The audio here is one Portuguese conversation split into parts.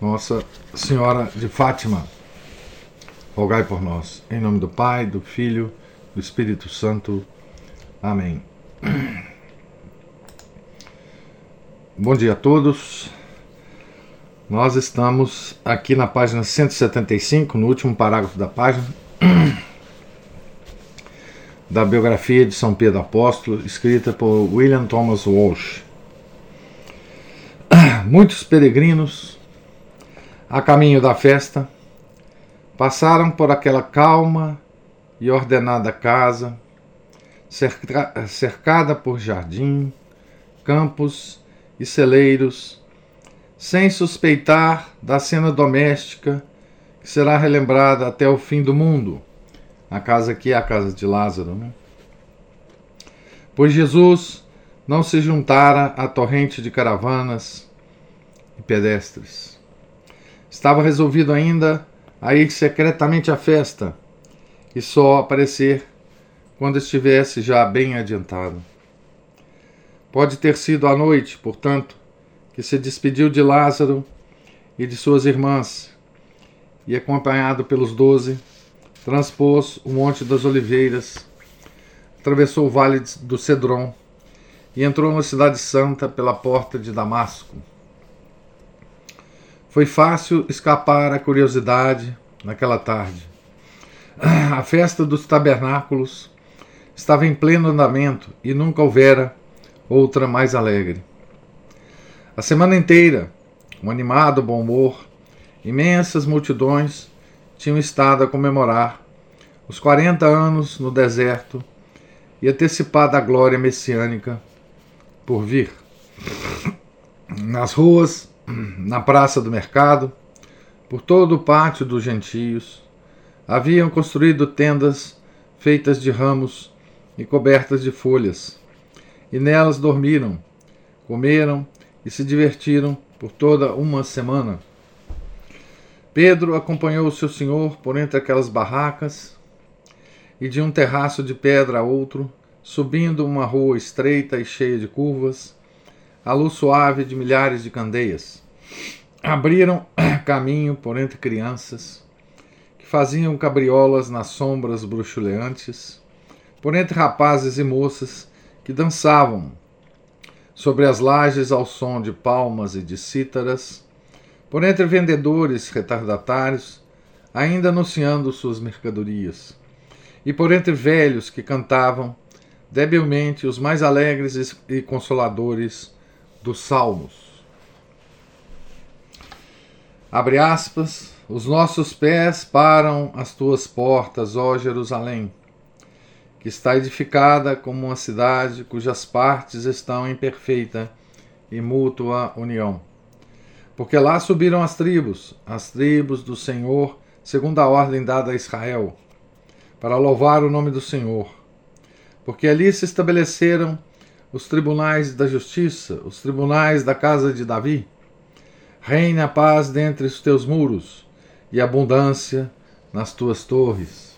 Nossa Senhora de Fátima, rogai por nós. Em nome do Pai, do Filho, do Espírito Santo. Amém. Bom dia a todos. Nós estamos aqui na página 175, no último parágrafo da página, da biografia de São Pedro Apóstolo, escrita por William Thomas Walsh. Muitos peregrinos a caminho da festa, passaram por aquela calma e ordenada casa, cerca, cercada por jardim, campos e celeiros, sem suspeitar da cena doméstica que será relembrada até o fim do mundo. A casa aqui é a casa de Lázaro, né? Pois Jesus não se juntara à torrente de caravanas e pedestres Estava resolvido ainda a ir secretamente à festa e só aparecer quando estivesse já bem adiantado. Pode ter sido à noite, portanto, que se despediu de Lázaro e de suas irmãs e, acompanhado pelos doze, transpôs o Monte das Oliveiras, atravessou o Vale do Cedron e entrou na Cidade Santa pela porta de Damasco. Foi fácil escapar à curiosidade naquela tarde. A festa dos tabernáculos estava em pleno andamento e nunca houvera outra mais alegre. A semana inteira, um animado bom humor, imensas multidões tinham estado a comemorar os 40 anos no deserto e antecipada a glória messiânica por vir. Nas ruas na praça do mercado, por todo o pátio dos gentios, haviam construído tendas feitas de ramos e cobertas de folhas, e nelas dormiram, comeram e se divertiram por toda uma semana. Pedro acompanhou o seu senhor por entre aquelas barracas e de um terraço de pedra a outro, subindo uma rua estreita e cheia de curvas, a luz suave de milhares de candeias. Abriram caminho por entre crianças que faziam cabriolas nas sombras bruxuleantes, por entre rapazes e moças que dançavam sobre as lajes ao som de palmas e de cítaras, por entre vendedores retardatários, ainda anunciando suas mercadorias, e por entre velhos que cantavam debilmente os mais alegres e consoladores dos salmos. Abre aspas, os nossos pés param as tuas portas, ó Jerusalém, que está edificada como uma cidade cujas partes estão em perfeita e mútua união. Porque lá subiram as tribos, as tribos do Senhor, segundo a ordem dada a Israel, para louvar o nome do Senhor. Porque ali se estabeleceram os tribunais da justiça, os tribunais da casa de Davi. Reine a paz dentre os teus muros e abundância nas tuas torres.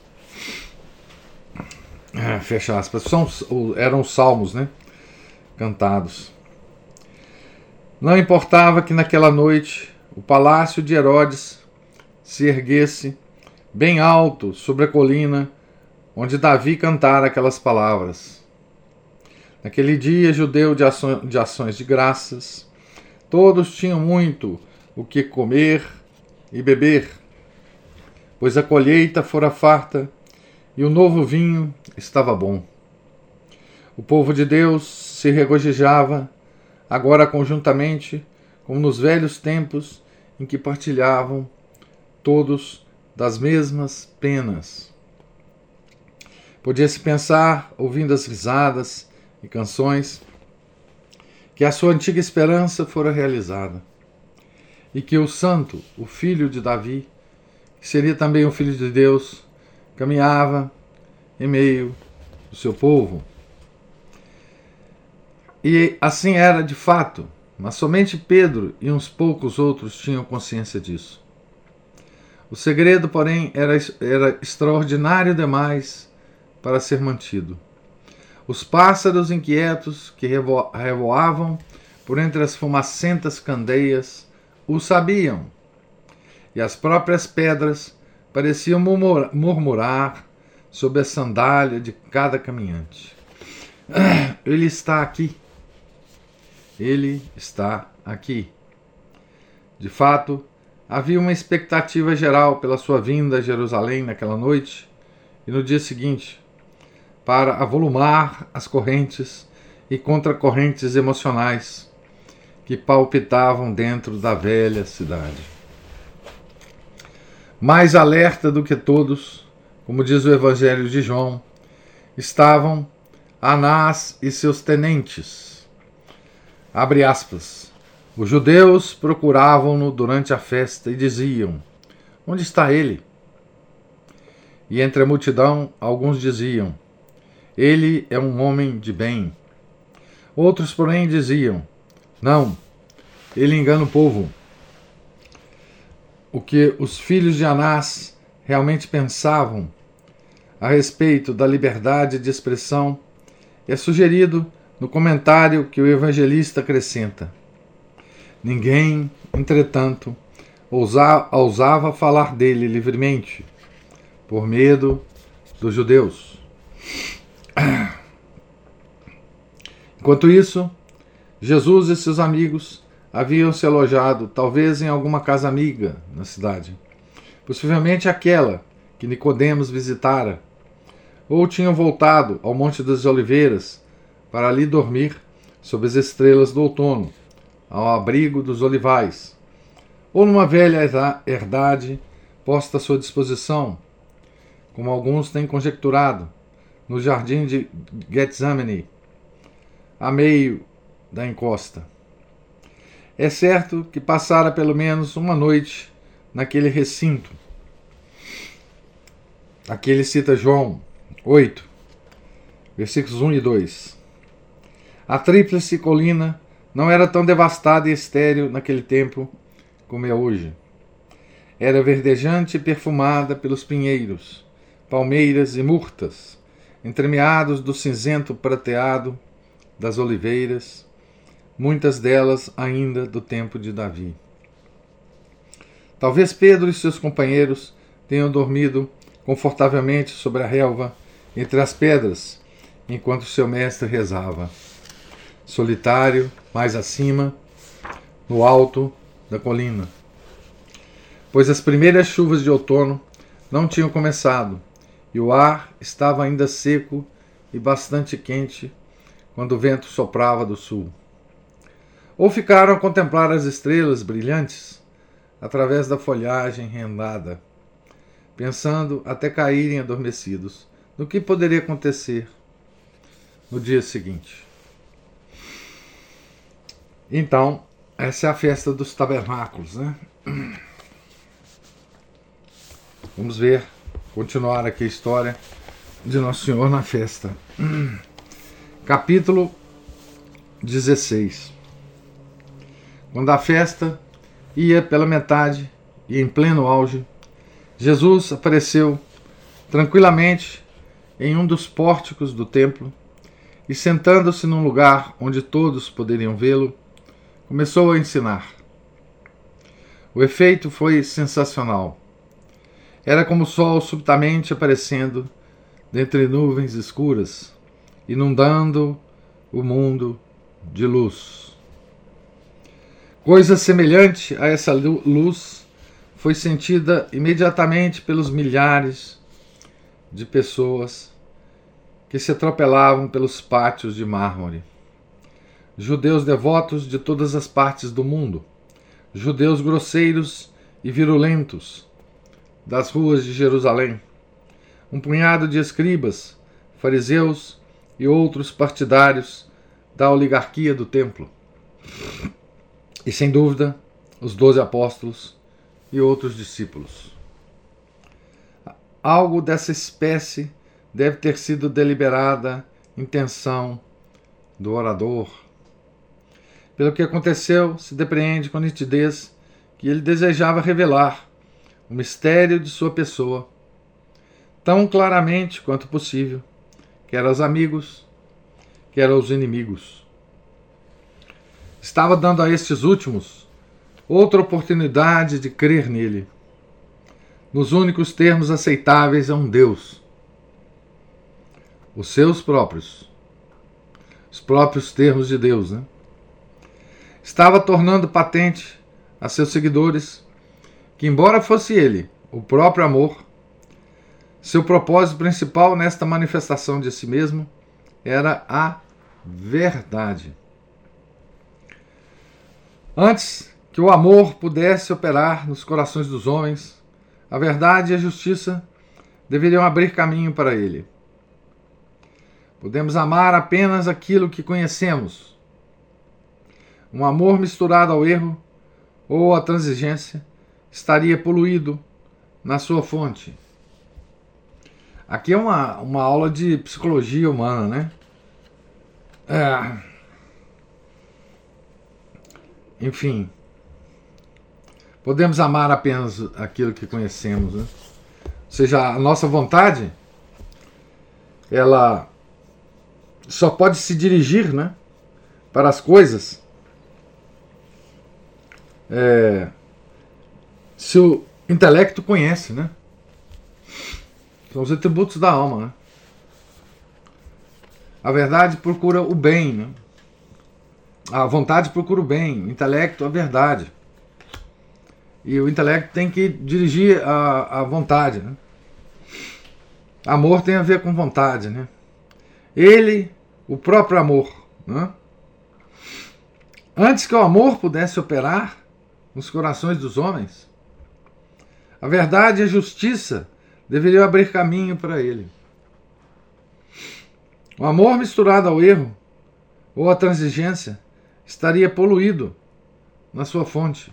Ah, fecha aspas. São, eram os salmos, né? Cantados. Não importava que naquela noite o palácio de Herodes se erguesse bem alto sobre a colina onde Davi cantara aquelas palavras. Naquele dia judeu de, ações, de ações de graças, todos tinham muito o que comer e beber, pois a colheita fora farta e o novo vinho estava bom. O povo de Deus se regozijava, agora conjuntamente, como nos velhos tempos em que partilhavam todos das mesmas penas. Podia-se pensar, ouvindo as risadas, e canções, que a sua antiga esperança fora realizada. e que o Santo, o filho de Davi, que seria também o filho de Deus, caminhava em meio do seu povo. E assim era de fato, mas somente Pedro e uns poucos outros tinham consciência disso. O segredo, porém, era, era extraordinário demais para ser mantido. Os pássaros inquietos que revo revoavam por entre as fumacentas candeias o sabiam, e as próprias pedras pareciam murmurar sob a sandália de cada caminhante. Ele está aqui. Ele está aqui. De fato, havia uma expectativa geral pela sua vinda a Jerusalém naquela noite e no dia seguinte, para avolumar as correntes e contracorrentes emocionais que palpitavam dentro da velha cidade. Mais alerta do que todos, como diz o Evangelho de João, estavam Anás e seus tenentes. Abre aspas. Os judeus procuravam-no durante a festa e diziam: Onde está ele? E entre a multidão, alguns diziam: Ele é um homem de bem. Outros, porém, diziam: Não, ele engana o povo. O que os filhos de Anás realmente pensavam a respeito da liberdade de expressão é sugerido no comentário que o evangelista acrescenta. Ninguém, entretanto, ousava falar dele livremente, por medo dos judeus. Enquanto isso, Jesus e seus amigos haviam se alojado, talvez em alguma casa amiga na cidade, possivelmente aquela que Nicodemos visitara ou tinham voltado ao Monte das Oliveiras para ali dormir sob as estrelas do outono, ao abrigo dos olivais, ou numa velha herdade posta à sua disposição, como alguns têm conjecturado, no jardim de Getsemane, a meio da encosta. É certo que passara pelo menos uma noite naquele recinto. Aqui ele cita João, 8, versículos 1 e 2. A tríplice colina não era tão devastada e estéril naquele tempo como é hoje. Era verdejante e perfumada pelos pinheiros, palmeiras e murtas, entremeados do cinzento prateado das oliveiras, muitas delas ainda do tempo de Davi. Talvez Pedro e seus companheiros tenham dormido confortavelmente sobre a relva entre as pedras, enquanto seu mestre rezava. Solitário, mais acima, no alto da colina. Pois as primeiras chuvas de outono não tinham começado e o ar estava ainda seco e bastante quente quando o vento soprava do sul. Ou ficaram a contemplar as estrelas brilhantes através da folhagem rendada, pensando até caírem adormecidos do que poderia acontecer no dia seguinte. Então, essa é a festa dos tabernáculos, né? Vamos ver, continuar aqui a história de Nosso Senhor na festa. Capítulo 16. Quando a festa ia pela metade e em pleno auge, Jesus apareceu tranquilamente em um dos pórticos do templo e, sentando-se num lugar onde todos poderiam vê-lo, começou a ensinar. O efeito foi sensacional. Era como o sol subitamente aparecendo dentre nuvens escuras, inundando o mundo de luz. Coisa semelhante a essa luz foi sentida imediatamente pelos milhares de pessoas que se atropelavam pelos pátios de mármore. Judeus devotos de todas as partes do mundo, judeus grosseiros e virulentos das ruas de Jerusalém, um punhado de escribas, fariseus e outros partidários da oligarquia do templo. E sem dúvida, os doze apóstolos e outros discípulos. Algo dessa espécie deve ter sido deliberada intenção do orador. Pelo que aconteceu, se depreende com nitidez que ele desejava revelar o mistério de sua pessoa tão claramente quanto possível, quer aos amigos, quer aos inimigos. Estava dando a estes últimos outra oportunidade de crer nele, nos únicos termos aceitáveis a um Deus, os seus próprios, os próprios termos de Deus, né? Estava tornando patente a seus seguidores que, embora fosse ele, o próprio amor, seu propósito principal nesta manifestação de si mesmo era a verdade. Antes que o amor pudesse operar nos corações dos homens, a verdade e a justiça deveriam abrir caminho para ele. Podemos amar apenas aquilo que conhecemos. Um amor misturado ao erro ou à transigência estaria poluído na sua fonte. Aqui é uma, uma aula de psicologia humana, né? É... Enfim, podemos amar apenas aquilo que conhecemos, né? Ou seja, a nossa vontade, ela só pode se dirigir, né? Para as coisas é, se o intelecto conhece, né? São os atributos da alma, né? A verdade procura o bem, né? A vontade procura o bem, o intelecto a verdade. E o intelecto tem que dirigir a, a vontade, né? Amor tem a ver com vontade, né? Ele, o próprio amor, né? Antes que o amor pudesse operar nos corações dos homens, a verdade e a justiça deveriam abrir caminho para ele. O amor misturado ao erro ou à transigência estaria poluído na sua fonte.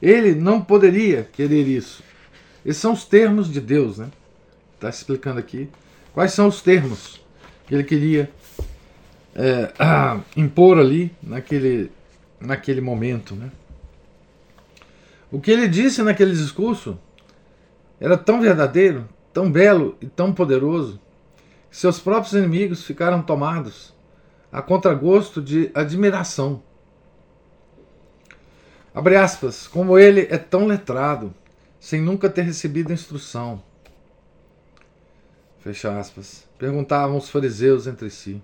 Ele não poderia querer isso. Esses são os termos de Deus, né? Está explicando aqui. Quais são os termos que ele queria é, impor ali naquele, naquele momento, né? O que ele disse naquele discurso era tão verdadeiro, tão belo e tão poderoso, que seus próprios inimigos ficaram tomados a contragosto de admiração. Abre aspas, como ele é tão letrado, sem nunca ter recebido instrução. Fecha aspas. Perguntavam os fariseus entre si.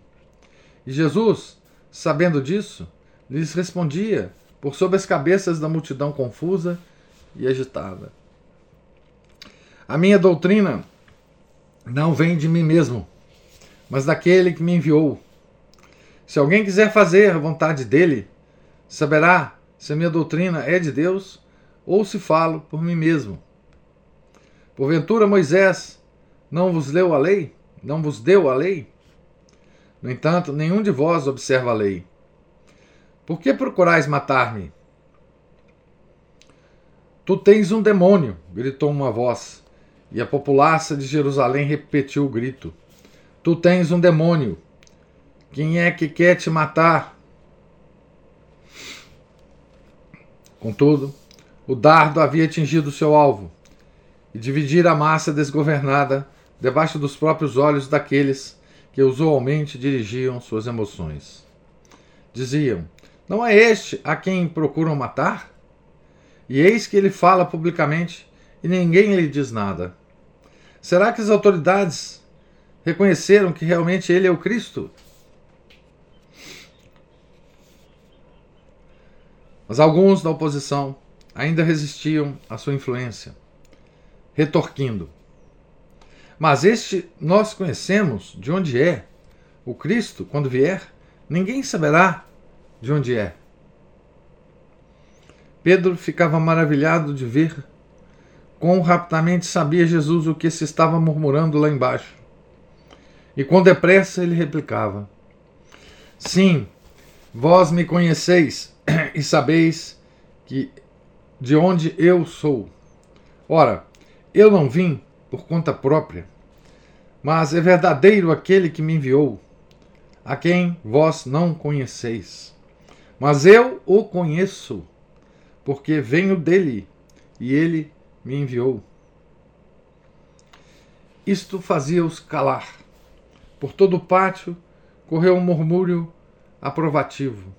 E Jesus, sabendo disso, lhes respondia por sobre as cabeças da multidão confusa e agitada. A minha doutrina não vem de mim mesmo, mas daquele que me enviou. Se alguém quiser fazer a vontade dele, saberá se a minha doutrina é de Deus ou se falo por mim mesmo. Porventura Moisés não vos leu a lei? Não vos deu a lei? No entanto, nenhum de vós observa a lei. Por que procurais matar-me? Tu tens um demônio, gritou uma voz. E a populaça de Jerusalém repetiu o grito: Tu tens um demônio. Quem é que quer te matar? Contudo, o dardo havia atingido seu alvo e dividira a massa desgovernada debaixo dos próprios olhos daqueles que usualmente dirigiam suas emoções. Diziam: Não é este a quem procuram matar? E eis que ele fala publicamente e ninguém lhe diz nada. Será que as autoridades reconheceram que realmente ele é o Cristo? Mas alguns da oposição ainda resistiam à sua influência, retorquindo. Mas este nós conhecemos de onde é. O Cristo, quando vier, ninguém saberá de onde é. Pedro ficava maravilhado de ver Quão rapidamente sabia Jesus o que se estava murmurando lá embaixo. E com depressa ele replicava: Sim, vós me conheceis e sabeis que de onde eu sou. Ora, eu não vim por conta própria, mas é verdadeiro aquele que me enviou, a quem vós não conheceis. Mas eu o conheço, porque venho dele e ele me enviou. Isto fazia-os calar. Por todo o pátio correu um murmúrio aprovativo.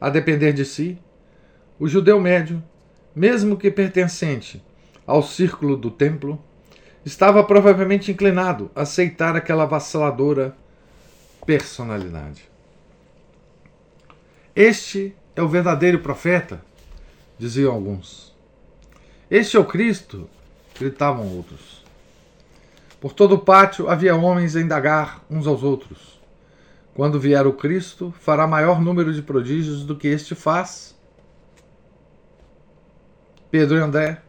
A depender de si, o judeu médio, mesmo que pertencente ao círculo do templo, estava provavelmente inclinado a aceitar aquela vaciladora personalidade. Este é o verdadeiro profeta, diziam alguns. Este é o Cristo, gritavam outros. Por todo o pátio havia homens a indagar uns aos outros. Quando vier o Cristo, fará maior número de prodígios do que este faz. Pedro e André,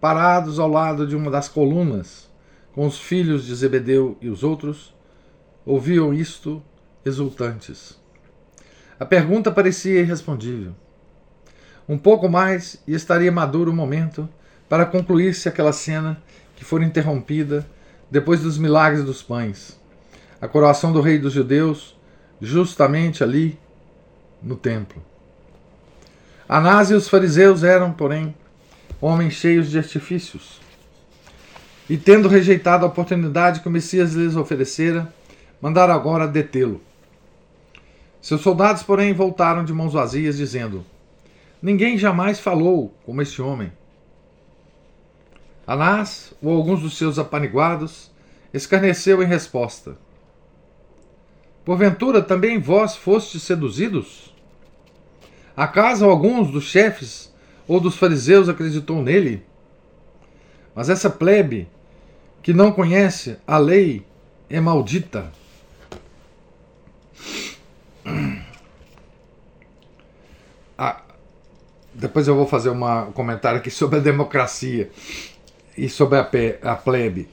parados ao lado de uma das colunas, com os filhos de Zebedeu e os outros, ouviam isto exultantes. A pergunta parecia irrespondível. Um pouco mais e estaria maduro o momento para concluir-se aquela cena que fora interrompida depois dos milagres dos pães. A coroação do rei dos judeus, justamente ali no templo. Anás e os fariseus eram, porém, homens cheios de artifícios. E tendo rejeitado a oportunidade que o Messias lhes oferecera, mandaram agora detê-lo. Seus soldados, porém, voltaram de mãos vazias, dizendo: Ninguém jamais falou como este homem. Anás, ou alguns dos seus apaniguados, escarneceu em resposta: Porventura também vós fostes seduzidos? Acaso alguns dos chefes ou dos fariseus acreditou nele? Mas essa plebe, que não conhece a lei, é maldita. Depois eu vou fazer uma, um comentário aqui sobre a democracia e sobre a, a plebe.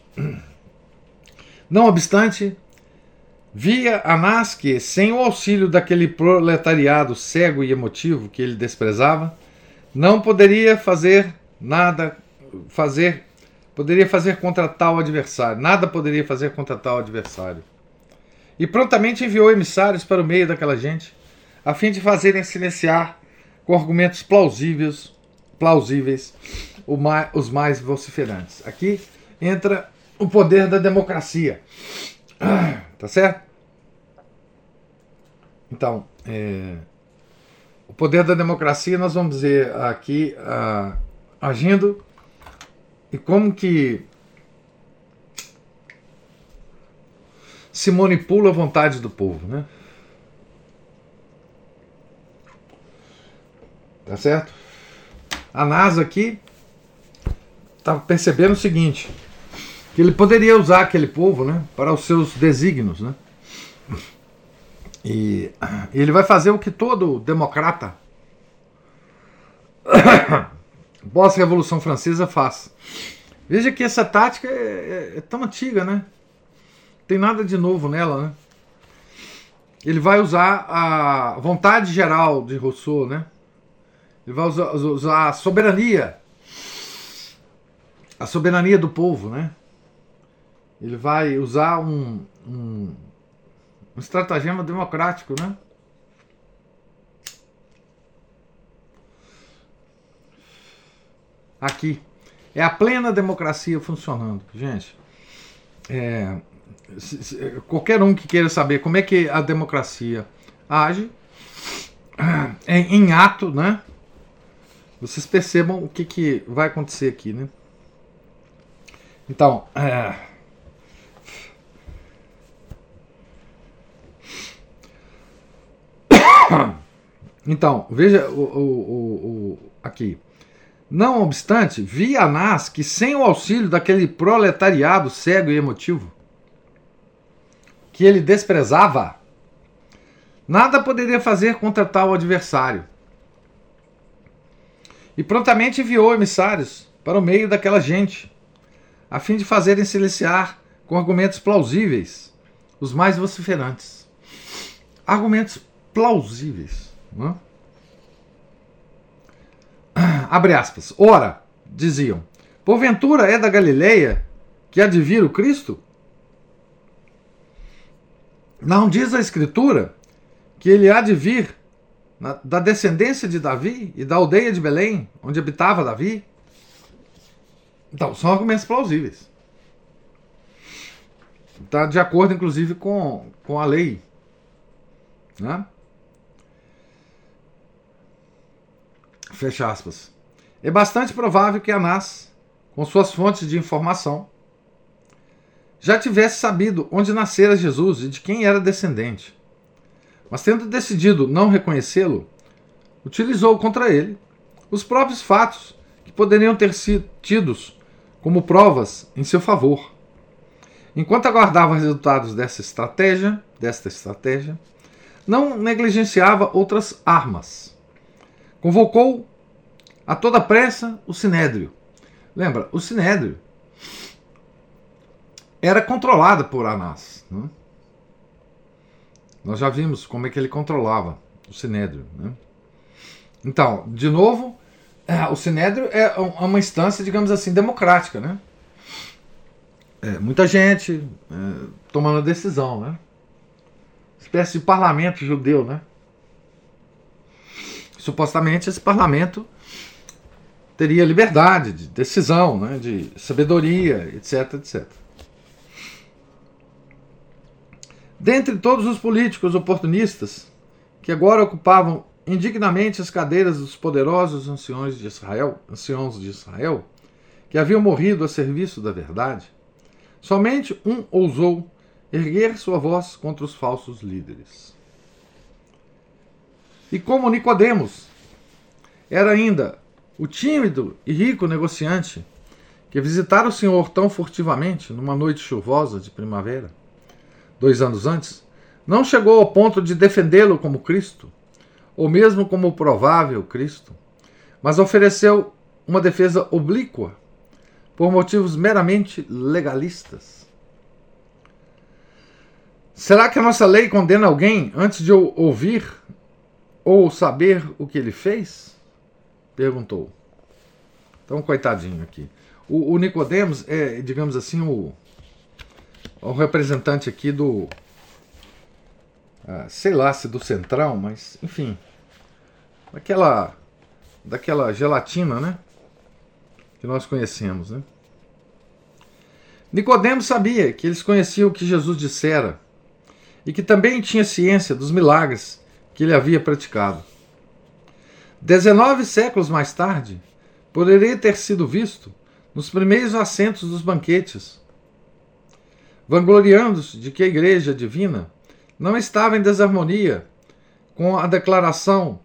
Não obstante, via Anás que, sem o auxílio daquele proletariado cego e emotivo que ele desprezava, não poderia fazer nada, fazer, poderia fazer contra tal adversário, nada poderia fazer contra tal adversário. E prontamente enviou emissários para o meio daquela gente, a fim de fazerem silenciar com argumentos plausíveis, plausíveis os mais vociferantes. Aqui entra o poder da democracia. Tá certo? Então, é, o poder da democracia nós vamos ver aqui uh, agindo e como que se manipula a vontade do povo, né? Tá certo? A NASA aqui está percebendo o seguinte, que ele poderia usar aquele povo, né, para os seus desígnios, né? E ele vai fazer o que todo democrata pós-revolução francesa faz. Veja que essa tática é, é, é tão antiga, né? tem nada de novo nela, né? Ele vai usar a vontade geral de Rousseau, né? Ele vai usar, usar a soberania, a soberania do povo, né? Ele vai usar um, um, um estratagema democrático, né? Aqui. É a plena democracia funcionando, gente. É, qualquer um que queira saber como é que a democracia age em, em ato, né? Vocês percebam o que, que vai acontecer aqui, né? Então, é... então veja o, o, o, aqui. Não obstante, via Anás que sem o auxílio daquele proletariado cego e emotivo, que ele desprezava, nada poderia fazer contra tal adversário. E prontamente enviou emissários para o meio daquela gente, a fim de fazerem silenciar com argumentos plausíveis os mais vociferantes. Argumentos plausíveis. Não? abre aspas, ora, diziam, porventura é da Galileia que há de vir o Cristo? Não diz a Escritura que ele há de vir na, da descendência de Davi e da aldeia de Belém, onde habitava Davi? Então, são argumentos plausíveis. Está de acordo, inclusive, com, com a lei. Né? Fecha aspas. É bastante provável que Anás, com suas fontes de informação, já tivesse sabido onde nascera Jesus e de quem era descendente. Mas tendo decidido não reconhecê-lo, utilizou contra ele os próprios fatos que poderiam ter sido tidos como provas em seu favor. Enquanto aguardava resultados dessa estratégia, desta estratégia, não negligenciava outras armas. Convocou a toda pressa o sinédrio. Lembra, o sinédrio era controlado por Anás. Né? Nós já vimos como é que ele controlava o sinédrio. Né? Então, de novo, é, o sinédrio é uma instância, digamos assim, democrática, né? É, muita gente é, tomando decisão, né? Espécie de parlamento judeu, né? Supostamente esse parlamento teria liberdade de decisão, né? de sabedoria, etc, etc. Dentre todos os políticos oportunistas que agora ocupavam indignamente as cadeiras dos poderosos anciões de Israel, anciãos de Israel, que haviam morrido a serviço da verdade, somente um ousou erguer sua voz contra os falsos líderes. E como Nicodemos era ainda o tímido e rico negociante que visitara o Senhor tão furtivamente numa noite chuvosa de primavera, dois anos antes, não chegou ao ponto de defendê-lo como Cristo, ou mesmo como provável Cristo, mas ofereceu uma defesa oblíqua por motivos meramente legalistas. Será que a nossa lei condena alguém antes de ouvir ou saber o que ele fez? Perguntou. Então, coitadinho aqui. O, o Nicodemos é, digamos assim, o, o representante aqui do. Ah, sei lá se do central, mas enfim, daquela daquela gelatina, né? Que nós conhecemos, né? Nicodemos sabia que eles conheciam o que Jesus dissera e que também tinha ciência dos milagres que ele havia praticado. Dezenove séculos mais tarde, poderia ter sido visto nos primeiros assentos dos banquetes, vangloriando-se de que a Igreja Divina não estava em desarmonia com a declaração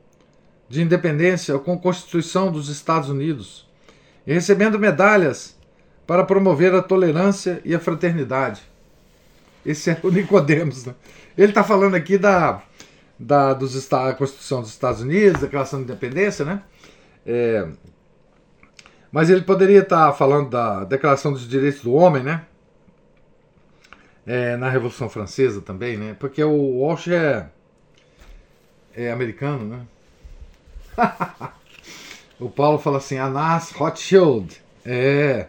de independência ou com a Constituição dos Estados Unidos, e recebendo medalhas para promover a tolerância e a fraternidade. Esse é o Nicodemos. Né? Ele está falando aqui da, da dos, Constituição dos Estados Unidos, Declaração de Independência, né? É, mas ele poderia estar tá falando da Declaração dos Direitos do Homem, né? É, na Revolução Francesa também, né? Porque o Walsh é, é americano, né? o Paulo fala assim, Anas Rothschild. É.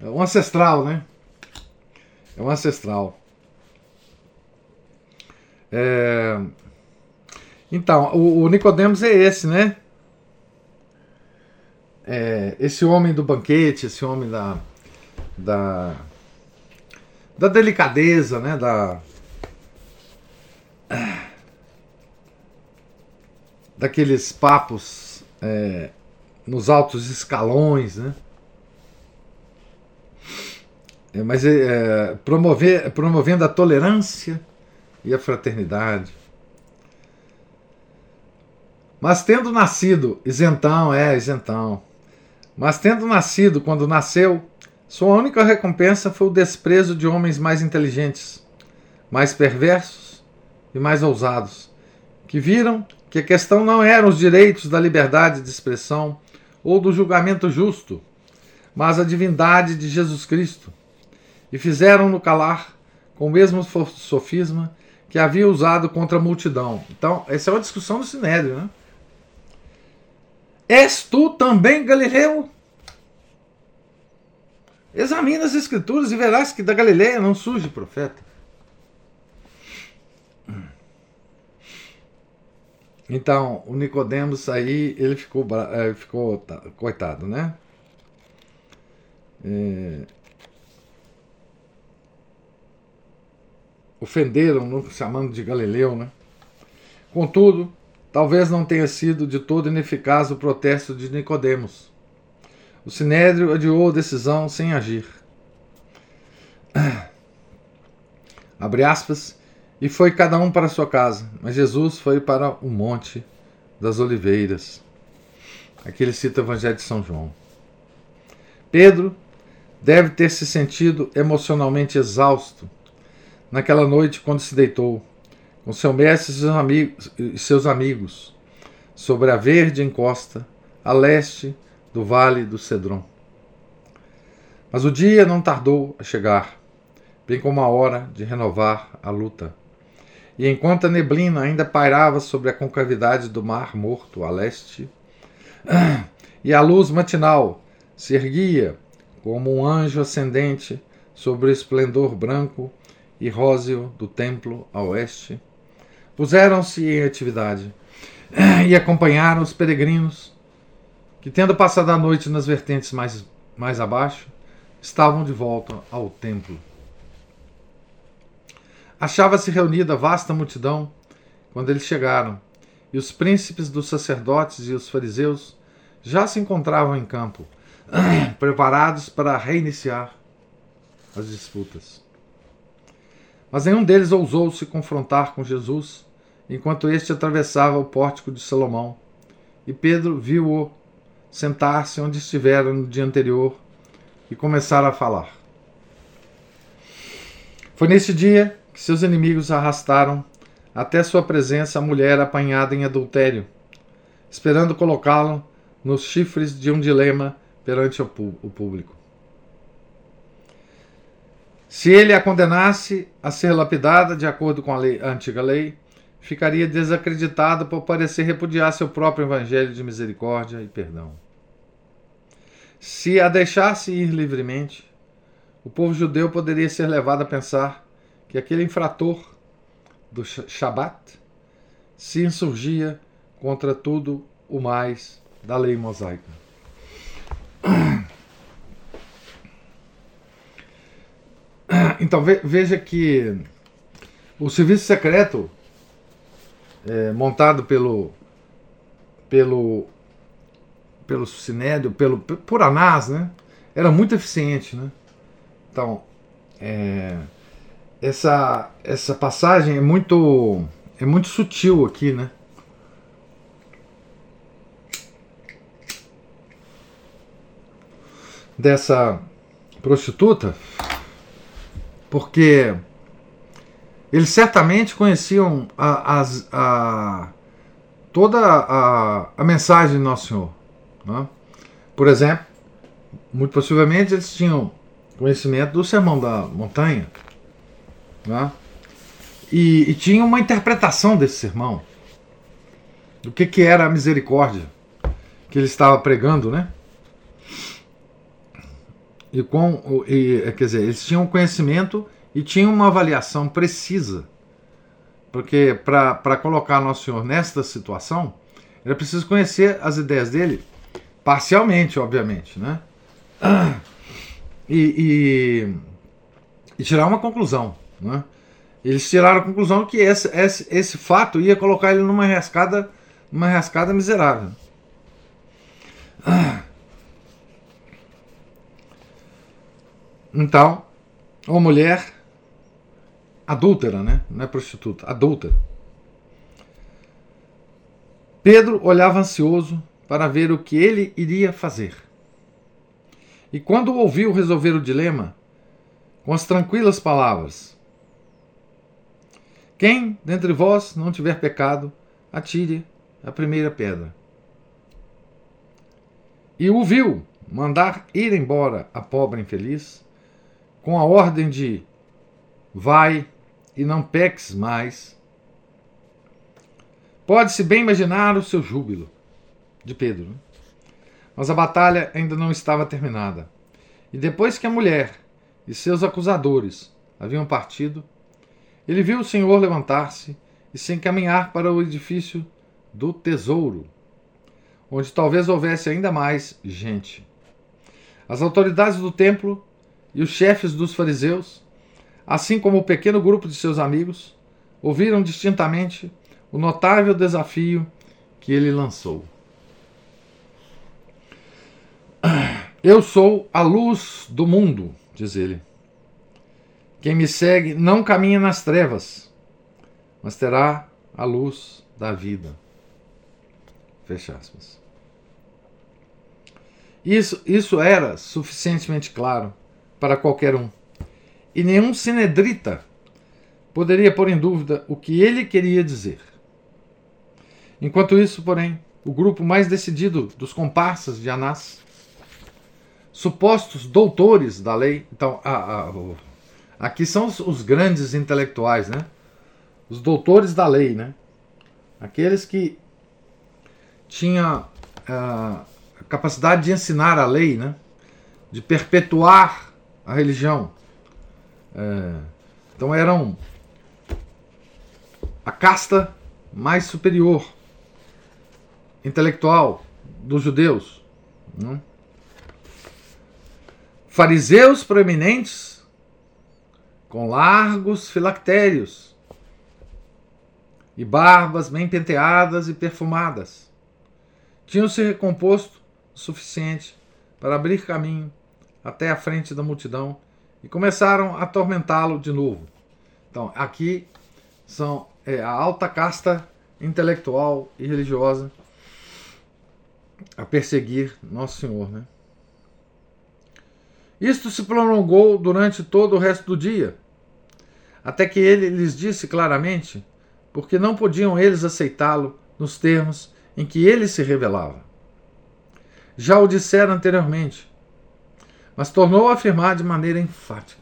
É um ancestral, né? É um ancestral. É... Então, o, o Nicodemos é esse, né? É, esse homem do banquete, esse homem da, da, da delicadeza, né? Da, daqueles papos é, nos altos escalões, né? É, mas é, é, promover, promovendo a tolerância e a fraternidade. Mas tendo nascido isentão, é isentão. Mas tendo nascido quando nasceu, sua única recompensa foi o desprezo de homens mais inteligentes, mais perversos e mais ousados, que viram que a questão não eram os direitos da liberdade de expressão ou do julgamento justo, mas a divindade de Jesus Cristo, e fizeram-no calar com o mesmo sofisma que havia usado contra a multidão. Então, essa é uma discussão do Sinédrio, né? És tu também Galileu? Examina as escrituras e verás que da Galileia não surge profeta. Então, o Nicodemos aí, ele ficou, eh, ficou coitado, né? É, ofenderam, chamando de Galileu, né? Contudo, talvez não tenha sido de todo ineficaz o protesto de Nicodemos. O Sinédrio adiou a decisão sem agir. Abre aspas. E foi cada um para sua casa, mas Jesus foi para o Monte das Oliveiras. Aqui ele cita o Evangelho de São João. Pedro deve ter se sentido emocionalmente exausto naquela noite quando se deitou, com seu mestre e seus amigos, sobre a verde encosta, a leste do vale do Cedron. Mas o dia não tardou a chegar, bem como a hora de renovar a luta. E enquanto a neblina ainda pairava sobre a concavidade do mar morto a leste, e a luz matinal se erguia como um anjo ascendente sobre o esplendor branco e róseo do templo a oeste, puseram-se em atividade e acompanharam os peregrinos que, tendo passado a noite nas vertentes mais, mais abaixo, estavam de volta ao templo. Achava-se reunida vasta multidão quando eles chegaram, e os príncipes dos sacerdotes e os fariseus já se encontravam em campo, preparados para reiniciar as disputas. Mas nenhum deles ousou se confrontar com Jesus enquanto este atravessava o pórtico de Salomão. E Pedro viu-o sentar-se onde estivera no dia anterior e começar a falar. Foi nesse dia que seus inimigos arrastaram até sua presença a mulher apanhada em adultério, esperando colocá-lo nos chifres de um dilema perante o público. Se ele a condenasse a ser lapidada de acordo com a, lei, a antiga lei, ficaria desacreditado por parecer repudiar seu próprio evangelho de misericórdia e perdão. Se a deixasse ir livremente, o povo judeu poderia ser levado a pensar que aquele infrator do Shabat se insurgia contra tudo o mais da lei mosaica. Então veja que o serviço secreto é, montado pelo pelo pelo Sinédio, pelo por Anás, né, era muito eficiente, né? Então é, essa, essa passagem é muito, é muito sutil aqui, né? Dessa prostituta, porque eles certamente conheciam a, as, a, toda a, a mensagem de Nosso Senhor. Né? Por exemplo, muito possivelmente eles tinham conhecimento do Sermão da Montanha, né? E, e, tinha uma interpretação desse sermão, do que, que era a misericórdia que ele estava pregando, né? E com, e, quer dizer, eles tinham conhecimento e tinham uma avaliação precisa, porque para colocar Nosso Senhor nesta situação, era preciso conhecer as ideias dele, parcialmente, obviamente, né? E, e, e tirar uma conclusão. Né? Eles tiraram a conclusão que esse, esse, esse fato ia colocar ele numa rascada, numa rascada miserável. Então, uma mulher adúltera, né? Não é prostituta, adúltera. Pedro olhava ansioso para ver o que ele iria fazer. E quando ouviu resolver o dilema, com as tranquilas palavras: quem dentre vós não tiver pecado, atire a primeira pedra. E o viu mandar ir embora a pobre infeliz, com a ordem de: Vai e não peques mais. Pode-se bem imaginar o seu júbilo de Pedro. Né? Mas a batalha ainda não estava terminada. E depois que a mulher e seus acusadores haviam partido, ele viu o Senhor levantar-se e se encaminhar para o edifício do tesouro, onde talvez houvesse ainda mais gente. As autoridades do templo e os chefes dos fariseus, assim como o pequeno grupo de seus amigos, ouviram distintamente o notável desafio que ele lançou. Eu sou a luz do mundo, diz ele. Quem me segue não caminha nas trevas, mas terá a luz da vida. Fecha aspas. Isso, isso era suficientemente claro para qualquer um. E nenhum sinedrita poderia pôr em dúvida o que ele queria dizer. Enquanto isso, porém, o grupo mais decidido dos comparsas de Anás, supostos doutores da lei, então, a, a, aqui são os, os, grandes intelectuais, né? Os doutores da lei, né? Aqueles que tinham a capacidade de ensinar a lei, né? De perpetuar a religião. É, então eram a casta mais superior intelectual dos judeus. Né? Fariseus proeminentes com largos filactérios e barbas bem penteadas e perfumadas. Tinham se recomposto o suficiente para abrir caminho até a frente da multidão e começaram a atormentá-lo de novo. Então, aqui são é, a alta casta intelectual e religiosa a perseguir Nosso Senhor. Né? Isto se prolongou durante todo o resto do dia, até que ele lhes disse claramente porque não podiam eles aceitá-lo nos termos em que ele se revelava. Já o dissera anteriormente, mas tornou a afirmar de maneira enfática: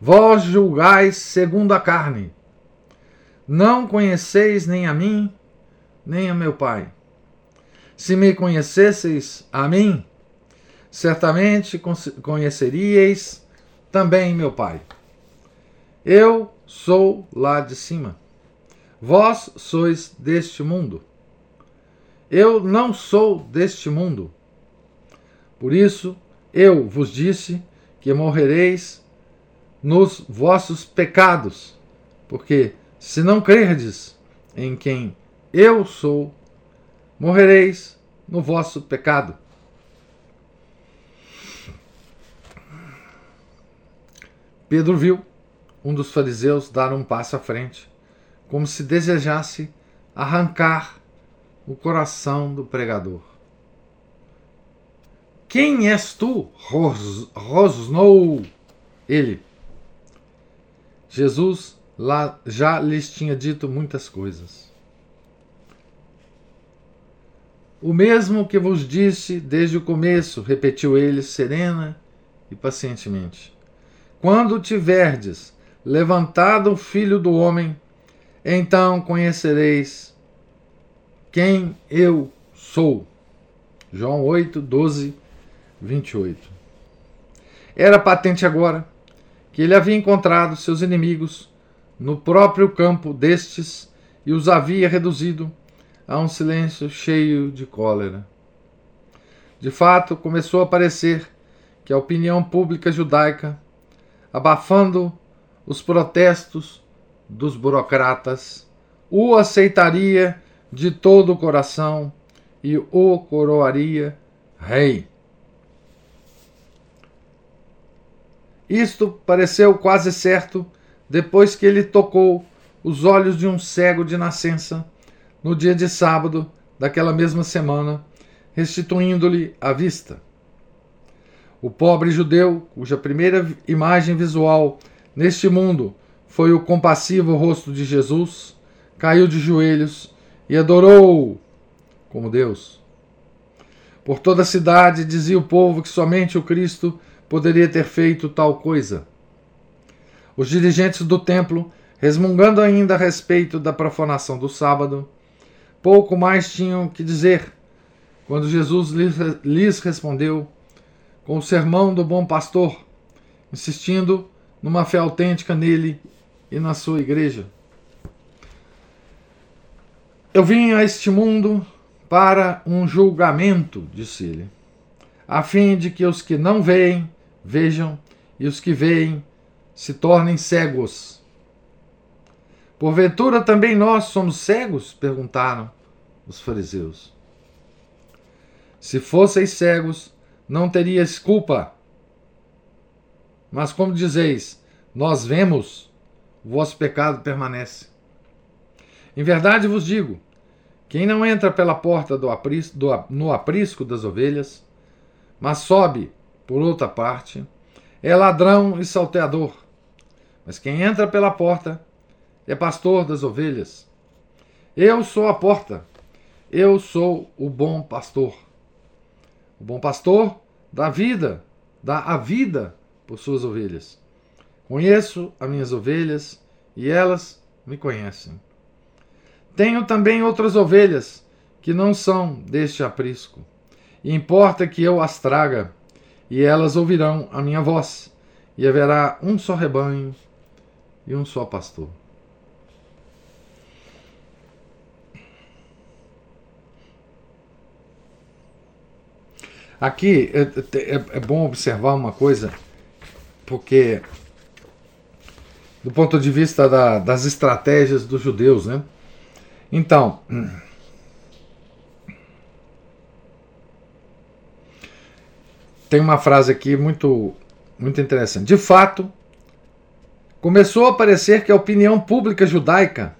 Vós julgais segundo a carne, não conheceis nem a mim, nem a meu Pai. Se me conhecesseis a mim, certamente conheceríeis também meu Pai. Eu sou lá de cima. Vós sois deste mundo. Eu não sou deste mundo. Por isso eu vos disse que morrereis nos vossos pecados, porque se não crerdes em quem eu sou, morrereis no vosso pecado. Pedro viu um dos fariseus dar um passo à frente, como se desejasse arrancar o coração do pregador. Quem és tu? rosnou ele. Jesus lá já lhes tinha dito muitas coisas. O mesmo que vos disse desde o começo, repetiu ele serena e pacientemente. Quando tiverdes levantado o filho do homem, então conhecereis quem eu sou. João 8, 12, 28. Era patente agora que ele havia encontrado seus inimigos no próprio campo destes e os havia reduzido a um silêncio cheio de cólera. De fato, começou a parecer que a opinião pública judaica, abafando os protestos dos burocratas, o aceitaria de todo o coração e o coroaria rei. Isto pareceu quase certo depois que ele tocou os olhos de um cego de nascença no dia de sábado daquela mesma semana, restituindo-lhe a vista. O pobre judeu, cuja primeira imagem visual neste mundo foi o compassivo rosto de Jesus, caiu de joelhos e adorou como Deus. Por toda a cidade dizia o povo que somente o Cristo poderia ter feito tal coisa. Os dirigentes do templo, resmungando ainda a respeito da profanação do sábado, pouco mais tinham que dizer quando Jesus lhes respondeu com o sermão do bom pastor, insistindo numa fé autêntica nele e na sua igreja. Eu vim a este mundo para um julgamento, disse ele, a fim de que os que não veem vejam e os que veem se tornem cegos. Porventura também nós somos cegos? perguntaram os fariseus. Se fosseis cegos, não teríeis culpa. Mas como dizeis, nós vemos, o vosso pecado permanece. Em verdade vos digo: quem não entra pela porta do aprisco, do, no aprisco das ovelhas, mas sobe por outra parte, é ladrão e salteador. Mas quem entra pela porta é pastor das ovelhas. Eu sou a porta. Eu sou o bom pastor. O bom pastor dá vida, dá a vida por suas ovelhas. Conheço as minhas ovelhas e elas me conhecem. Tenho também outras ovelhas que não são deste aprisco. E importa que eu as traga, e elas ouvirão a minha voz, e haverá um só rebanho e um só pastor. Aqui é, é, é, bom observar uma coisa, porque do ponto de vista da, das estratégias dos judeus, né? Então, tem uma frase aqui muito, muito interessante. De fato, começou a parecer que a opinião pública judaica,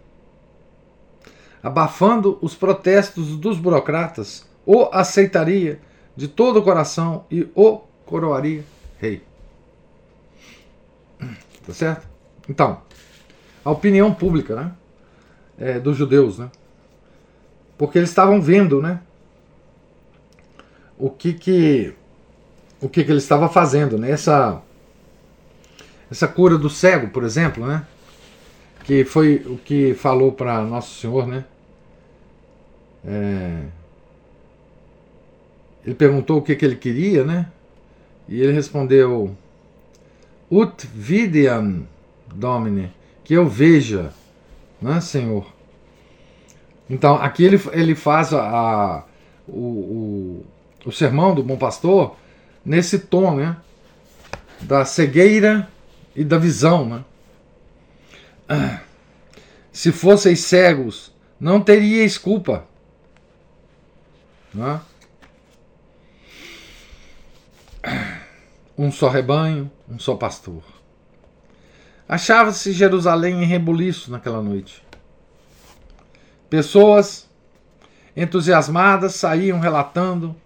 abafando os protestos dos burocratas, o aceitaria de todo o coração e o coroaria rei. Tá certo? Então, a opinião pública, né? É, dos judeus, né? Porque eles estavam vendo, né? O que que o que que ele estava fazendo, né? Essa essa cura do cego, por exemplo, né? Que foi o que falou para nosso Senhor, né? É, ele perguntou o que, que ele queria, né? E ele respondeu: Ut vidiam domine, que eu veja, né, Senhor? Então, aqui ele, ele faz a, a o, o, o sermão do bom pastor nesse tom, né? Da cegueira e da visão, né? Se fosseis cegos, não teríeis culpa. Né? Um só rebanho, um só pastor. Achava-se Jerusalém em rebuliço naquela noite. Pessoas entusiasmadas saíam relatando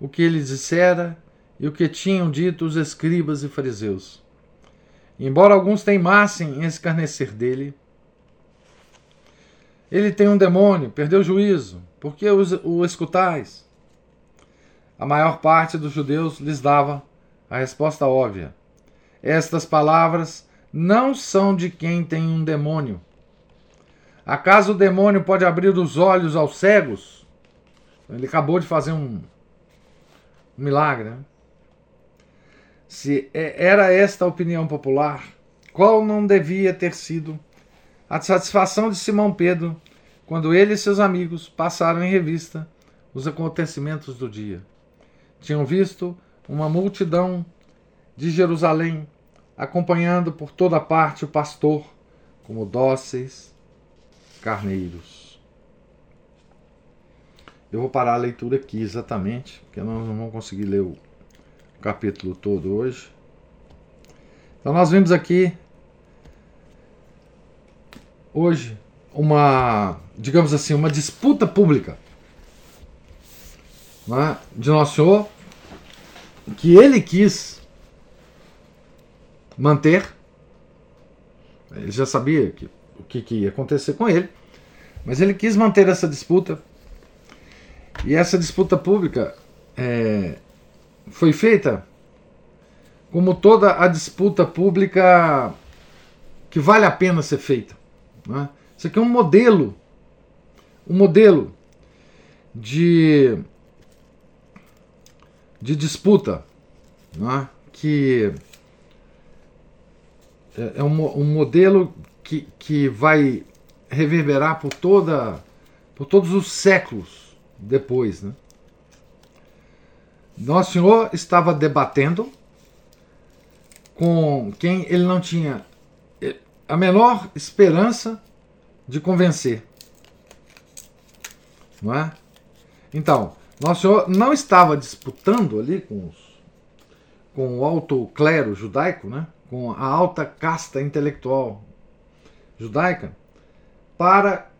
o que ele dissera e o que tinham dito os escribas e fariseus. Embora alguns teimassem em escarnecer dele, ele tem um demônio, perdeu o juízo, por que o escutais? A maior parte dos judeus lhes dava a resposta óbvia. Estas palavras não são de quem tem um demônio. Acaso o demônio pode abrir os olhos aos cegos? Ele acabou de fazer um, um milagre. Né? Se é, era esta a opinião popular, qual não devia ter sido a satisfação de Simão Pedro quando ele e seus amigos passaram em revista os acontecimentos do dia? tinham visto uma multidão de Jerusalém acompanhando por toda parte o pastor como dóceis carneiros. Eu vou parar a leitura aqui exatamente, porque nós não vamos conseguir ler o capítulo todo hoje. Então nós vimos aqui hoje uma, digamos assim, uma disputa pública né, de Nosso Senhor, que ele quis manter. Ele já sabia que, o que, que ia acontecer com ele, mas ele quis manter essa disputa. E essa disputa pública é, foi feita como toda a disputa pública que vale a pena ser feita. Né? Isso aqui é um modelo, um modelo de de disputa, é? que é, é um, um modelo que, que vai reverberar por toda por todos os séculos depois, né? Nosso Senhor estava debatendo com quem ele não tinha eh, a menor esperança de convencer. Não é? Então, Nosso Senhor não estava disputando ali com, os, com o alto clero judaico, né? com a alta casta intelectual judaica, para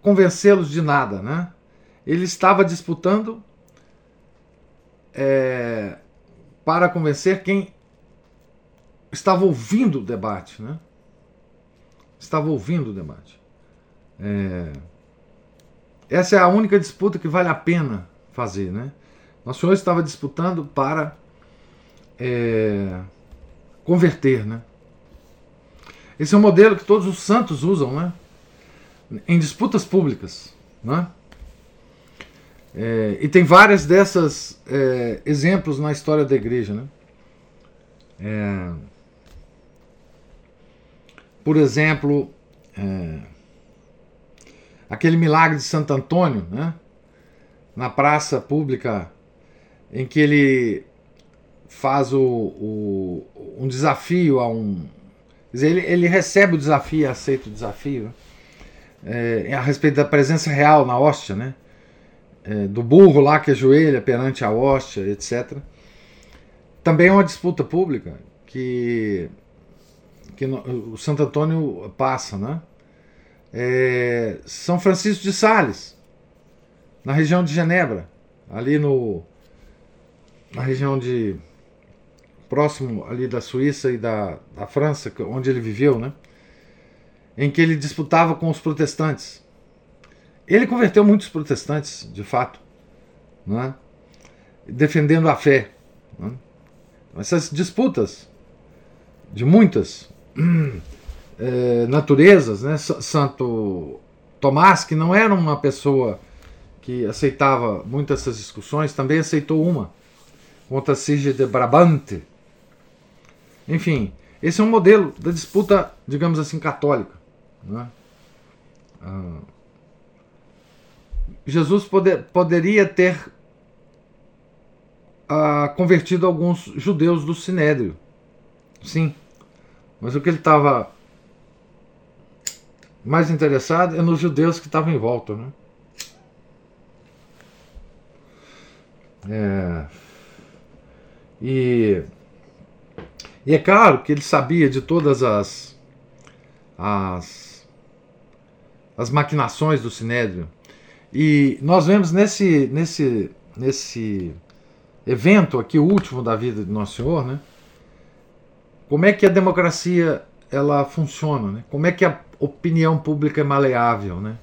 convencê-los de nada. Né? Ele estava disputando é, para convencer quem estava ouvindo o debate, né? Estava ouvindo o debate. É, essa é a única disputa que vale a pena fazer, né? Nosso Senhor estava disputando para é, converter, né? Esse é um modelo que todos os santos usam, né? Em disputas públicas, né? É, e tem várias dessas é, exemplos na história da igreja, né? É, por exemplo, é, aquele milagre de Santo Antônio, né? Na praça pública, em que ele faz o, o um desafio a um. Dizer, ele, ele recebe o desafio aceita o desafio né? é, a respeito da presença real na hóstia, né? É, do burro lá que ajoelha perante a hóstia, etc. Também é uma disputa pública que, que o Santo Antônio passa, né? É, São Francisco de Sales, na região de Genebra, ali no na região de próximo ali da Suíça e da, da França, onde ele viveu, né? Em que ele disputava com os protestantes. Ele converteu muitos protestantes, de fato, né? defendendo a fé. Né? Essas disputas de muitas é, naturezas, né? Santo Tomás, que não era uma pessoa que aceitava muitas essas discussões, também aceitou uma contra Sige de Brabante. Enfim, esse é um modelo da disputa, digamos assim, católica. Né? Ah, Jesus poder, poderia ter uh, convertido alguns judeus do Sinédrio. Sim. Mas o que ele estava mais interessado é nos judeus que estavam em volta. Né? É, e, e é claro que ele sabia de todas as, as, as maquinações do Sinédrio e nós vemos nesse, nesse, nesse evento aqui, o último da vida de Nosso Senhor, né? Como é que a democracia ela funciona, né? Como é que a opinião pública é maleável, né?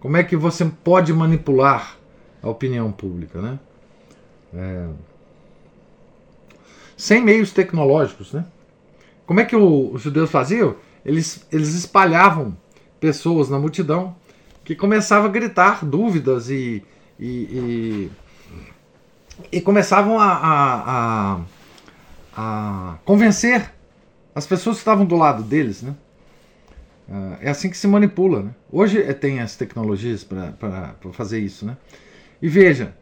Como é que você pode manipular a opinião pública, né? É... Sem meios tecnológicos, né? Como é que o, os judeus faziam? Eles, eles espalhavam pessoas na multidão que começava a gritar dúvidas e, e, e, e começavam a, a, a, a, convencer as pessoas que estavam do lado deles. Né? Ah, é assim que se manipula. Né? Hoje é, tem as tecnologias para fazer isso. Né? E veja,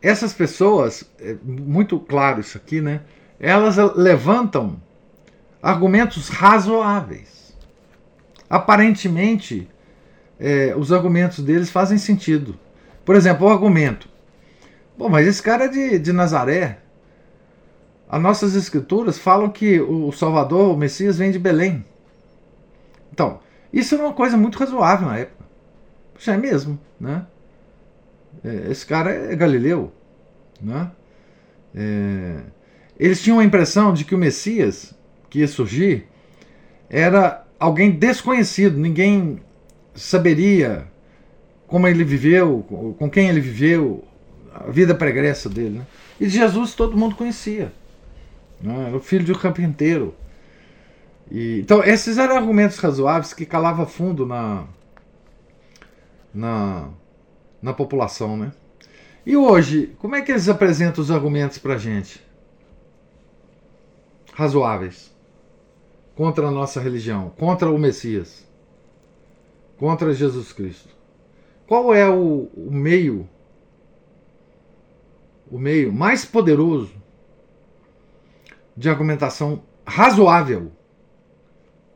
essas pessoas, é muito claro isso aqui, né? elas levantam argumentos razoáveis. Aparentemente é, os argumentos deles fazem sentido. Por exemplo, o argumento: Bom, mas esse cara é de, de Nazaré. As nossas escrituras falam que o Salvador, o Messias, vem de Belém. Então, isso é uma coisa muito razoável na época. Já é mesmo, né? É, esse cara é galileu, né? É, eles tinham a impressão de que o Messias que ia surgir era alguém desconhecido, ninguém saberia como ele viveu, com quem ele viveu, a vida pregressa dele. Né? E Jesus todo mundo conhecia. Né? Era o filho de um carpinteiro. E, então, esses eram argumentos razoáveis que calava fundo na, na, na população. Né? E hoje, como é que eles apresentam os argumentos para gente? Razoáveis. Contra a nossa religião, contra o Messias, contra Jesus Cristo. Qual é o, o meio, o meio mais poderoso de argumentação razoável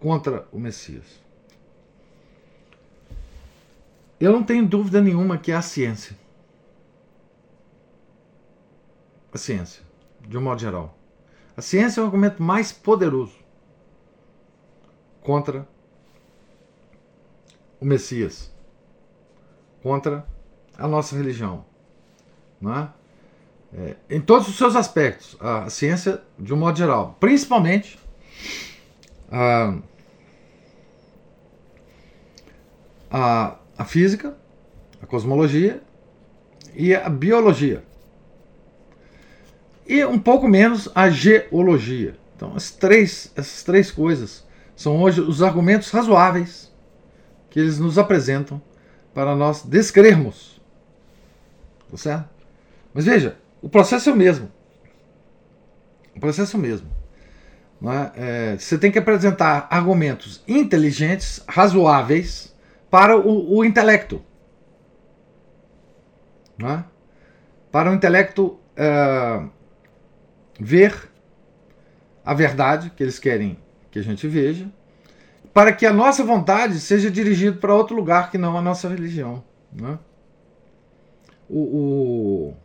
contra o Messias? Eu não tenho dúvida nenhuma que é a ciência. A ciência, de um modo geral. A ciência é o argumento mais poderoso contra o Messias, contra a nossa religião. É? É, em todos os seus aspectos, a ciência de um modo geral, principalmente a, a, a física, a cosmologia e a biologia. E um pouco menos a geologia. Então, as três, essas três coisas são hoje os argumentos razoáveis que eles nos apresentam para nós descrermos. Tá certo? Mas veja, o processo é o mesmo. O processo é o mesmo. É? É, você tem que apresentar argumentos inteligentes, razoáveis, para o, o intelecto. É? Para o intelecto uh, ver a verdade que eles querem que a gente veja, para que a nossa vontade seja dirigida para outro lugar que não a nossa religião. É? O, o,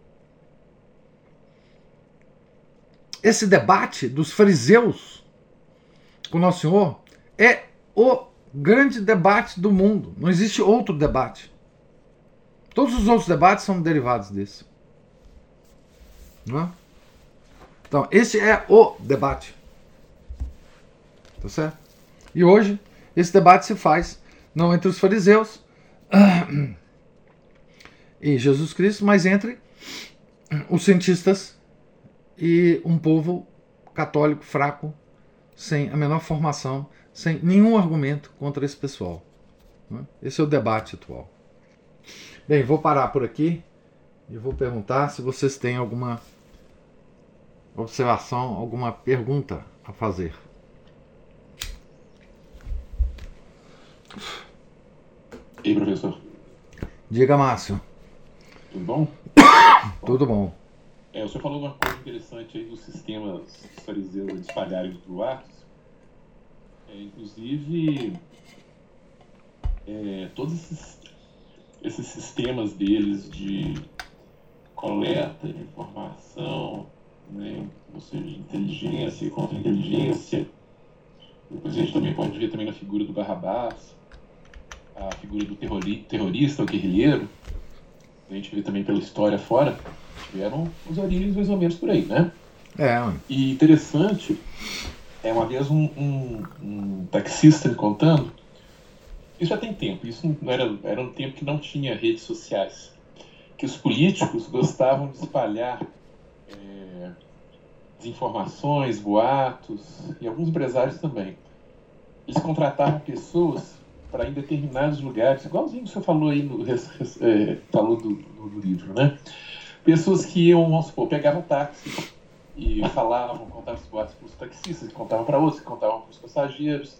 esse debate dos fariseus com Nosso Senhor é o grande debate do mundo. Não existe outro debate. Todos os outros debates são derivados desse. Não é? Então, esse é o debate. Tá certo? E hoje, esse debate se faz não entre os fariseus e Jesus Cristo, mas entre os cientistas e um povo católico fraco, sem a menor formação, sem nenhum argumento contra esse pessoal. Né? Esse é o debate atual. Bem, vou parar por aqui e vou perguntar se vocês têm alguma observação, alguma pergunta a fazer. E aí, professor? Diga, Márcio. Tudo bom? Tudo bom. É, o senhor falou uma coisa interessante aí dos sistemas fariseus espalharem os boatos. É, inclusive, é, todos esses, esses sistemas deles de coleta de informação, né, ou seja, inteligência e contra-inteligência. Depois a gente também pode ver também na figura do Barrabás, a figura do terrorista, o guerrilheiro. A gente vê também pela história fora tiveram os origens mais ou menos por aí, né? É. E interessante, é uma vez um, um, um taxista me contando, isso já tem tempo, isso não era, era um tempo que não tinha redes sociais, que os políticos gostavam de espalhar é, desinformações, boatos, e alguns empresários também. Eles contratavam pessoas para em determinados lugares, igualzinho que o senhor falou aí no, é, falou do, do, livro, né? pessoas que iam, vamos supor, pegavam táxi e falavam, contavam os boatos para os taxistas, contavam para outros, contavam para os passageiros.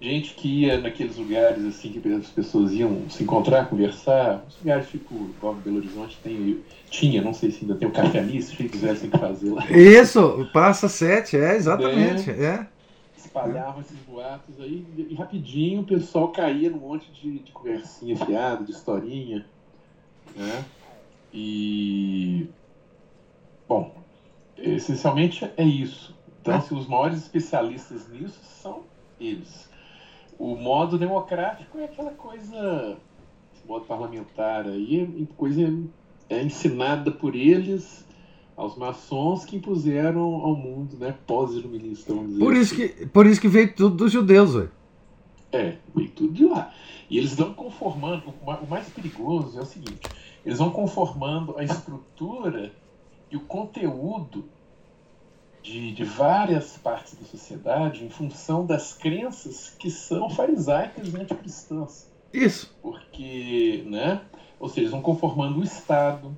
Gente que ia naqueles lugares assim que as pessoas iam se encontrar, conversar, uns lugares tipo, igual Belo Horizonte tem, tinha, não sei se ainda tem o Café Alice, se quisessem fazer lá. Isso, Praça 7, é, exatamente, é. é. Espalhavam esses boatos aí e rapidinho o pessoal caía num monte de, de conversinha fiada, de historinha, né? E. Bom, essencialmente é isso. Então, se os maiores especialistas nisso são eles. O modo democrático é aquela coisa, esse modo parlamentar aí, é coisa é ensinada por eles aos maçons que impuseram ao mundo, né, pós-iluminista, vamos dizer. Por isso, assim. que, por isso que veio tudo dos judeus, velho. É, veio tudo de lá. E eles vão conformando, o mais perigoso é o seguinte, eles vão conformando a estrutura e o conteúdo de, de várias partes da sociedade em função das crenças que são farisaicas e anticristãs. Isso. Porque, né? Ou seja, eles vão conformando o Estado,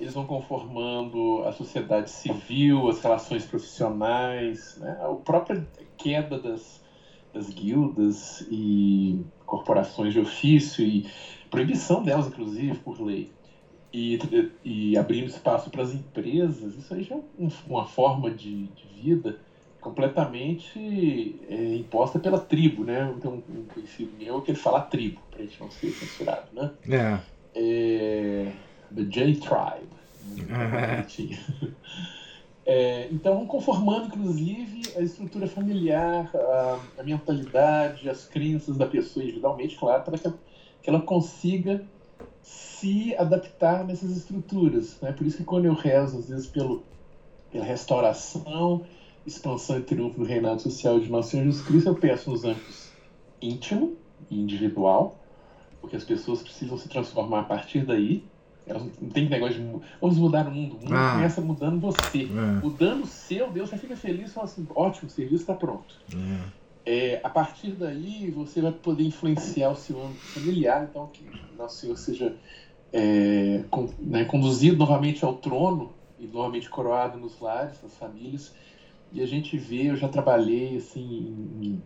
eles vão conformando a sociedade civil, as relações profissionais, né? a própria queda das, das guildas e corporações de ofício e proibição delas, inclusive, por lei, e, e abrindo espaço para as empresas, isso aí já é uma forma de, de vida completamente é, imposta pela tribo, né? Então, um conhecido meu que ele fala tribo, para a gente não ser censurado, né? É. é the J-Tribe. Né? É, então, conformando, inclusive, a estrutura familiar, a, a, mentalidade, as crenças da pessoa individualmente, claro, para que, que ela consiga se adaptar nessas estruturas. Né? Por isso que quando eu rezo, às vezes, pelo, pela restauração, expansão e triunfo do reinado social de Nosso Senhor Jesus Cristo, eu peço nos âmbitos íntimo e individual, porque as pessoas precisam se transformar a partir daí, elas não tem negócio de vamos mudar o mundo. O mundo ah. começa mudando você. É. Mudando o seu, Deus já fica feliz e fala assim: ótimo, o serviço está pronto. É. é. a partir daí, você vai poder influenciar o seu âmbito familiar, então que Nosso Senhor seja é, com, né, conduzido novamente ao trono e novamente coroado nos lares, nas famílias. E a gente vê, eu já trabalhei assim em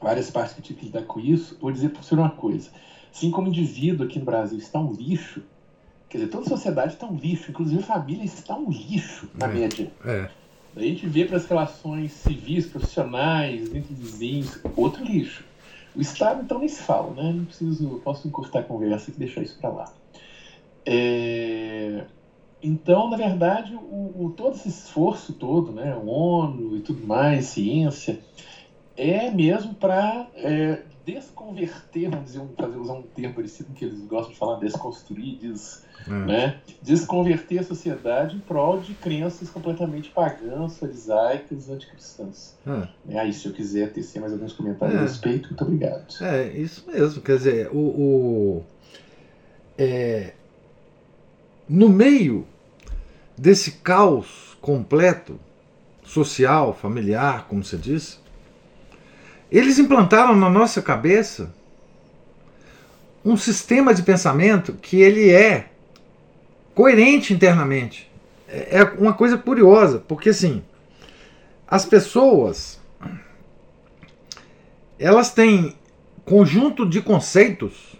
várias partes que tive que lidar com isso. Vou dizer para você uma coisa: assim como indivíduo aqui no Brasil está um lixo, Quer dizer, toda a sociedade está um lixo, inclusive a família está um lixo, na é, média. É. a gente vê para as relações civis, profissionais, entre vizinhos, outro lixo. O Estado, então, nem se fala, né? Não preciso, posso encurtar a conversa e deixar isso para lá. É... Então, na verdade, o, o, todo esse esforço todo, né, o ONU e tudo mais, ciência, é mesmo para é, desconverter, vamos dizer, fazer usar um termo parecido que eles gostam de falar, desconstruir, des, é. né, desconverter a sociedade em prol de crenças completamente pagãs, farisaicas, anticristãs. É. é. Aí, se eu quiser tecer mais alguns comentários é. a respeito, muito obrigado. É, isso mesmo. Quer dizer, o, o é, no meio desse caos completo, social, familiar, como você disse, eles implantaram na nossa cabeça um sistema de pensamento que ele é coerente internamente. É, é uma coisa curiosa, porque assim, as pessoas elas têm conjunto de conceitos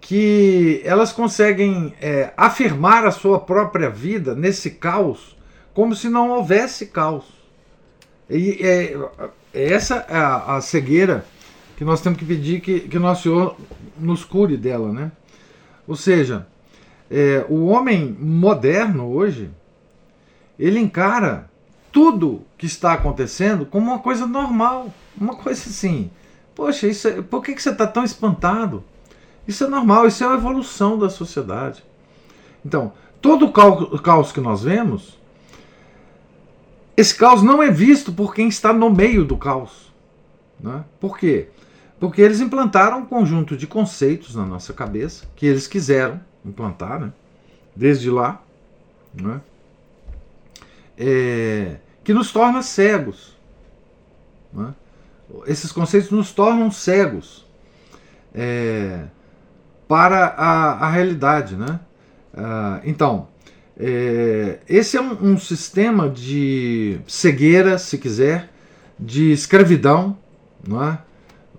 que elas conseguem é, afirmar a sua própria vida nesse caos como se não houvesse caos. E é, essa é a, a, cegueira que nós temos que pedir que, que Nosso Senhor nos cure dela, né? Ou seja, é, o homem moderno hoje, ele encara tudo que está acontecendo como uma coisa normal, uma coisa assim. Poxa, isso é, por que, que você está tão espantado? Isso é normal, isso é a evolução da sociedade. Então, todo o caos que nós vemos esse caos não é visto por quem está no meio do caos. Né? Por quê? Porque eles implantaram um conjunto de conceitos na nossa cabeça, que eles quiseram implantar, né? desde lá, né? é, que nos torna cegos. Né? Esses conceitos nos tornam cegos é, para a, a realidade. Né? Ah, então, é, esse é um, um, sistema de cegueira, se quiser, de escravidão, não é?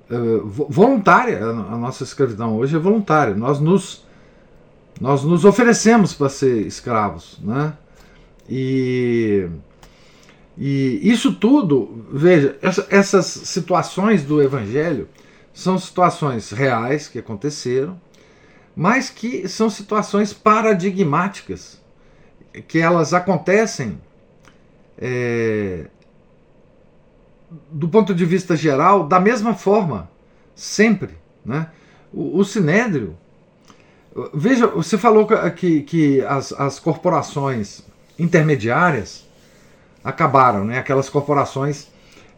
é voluntária. A nossa escravidão hoje é voluntária. Nós nos, nós nos oferecemos para ser escravos. Né? E, e isso tudo, veja, essa, essas situações do Evangelho são situações reais que aconteceram, mas que são situações paradigmáticas que elas acontecem é, do ponto de vista geral da mesma forma, sempre. Né? O, o Sinédrio, veja, você falou que, que as, as corporações intermediárias acabaram, né? aquelas corporações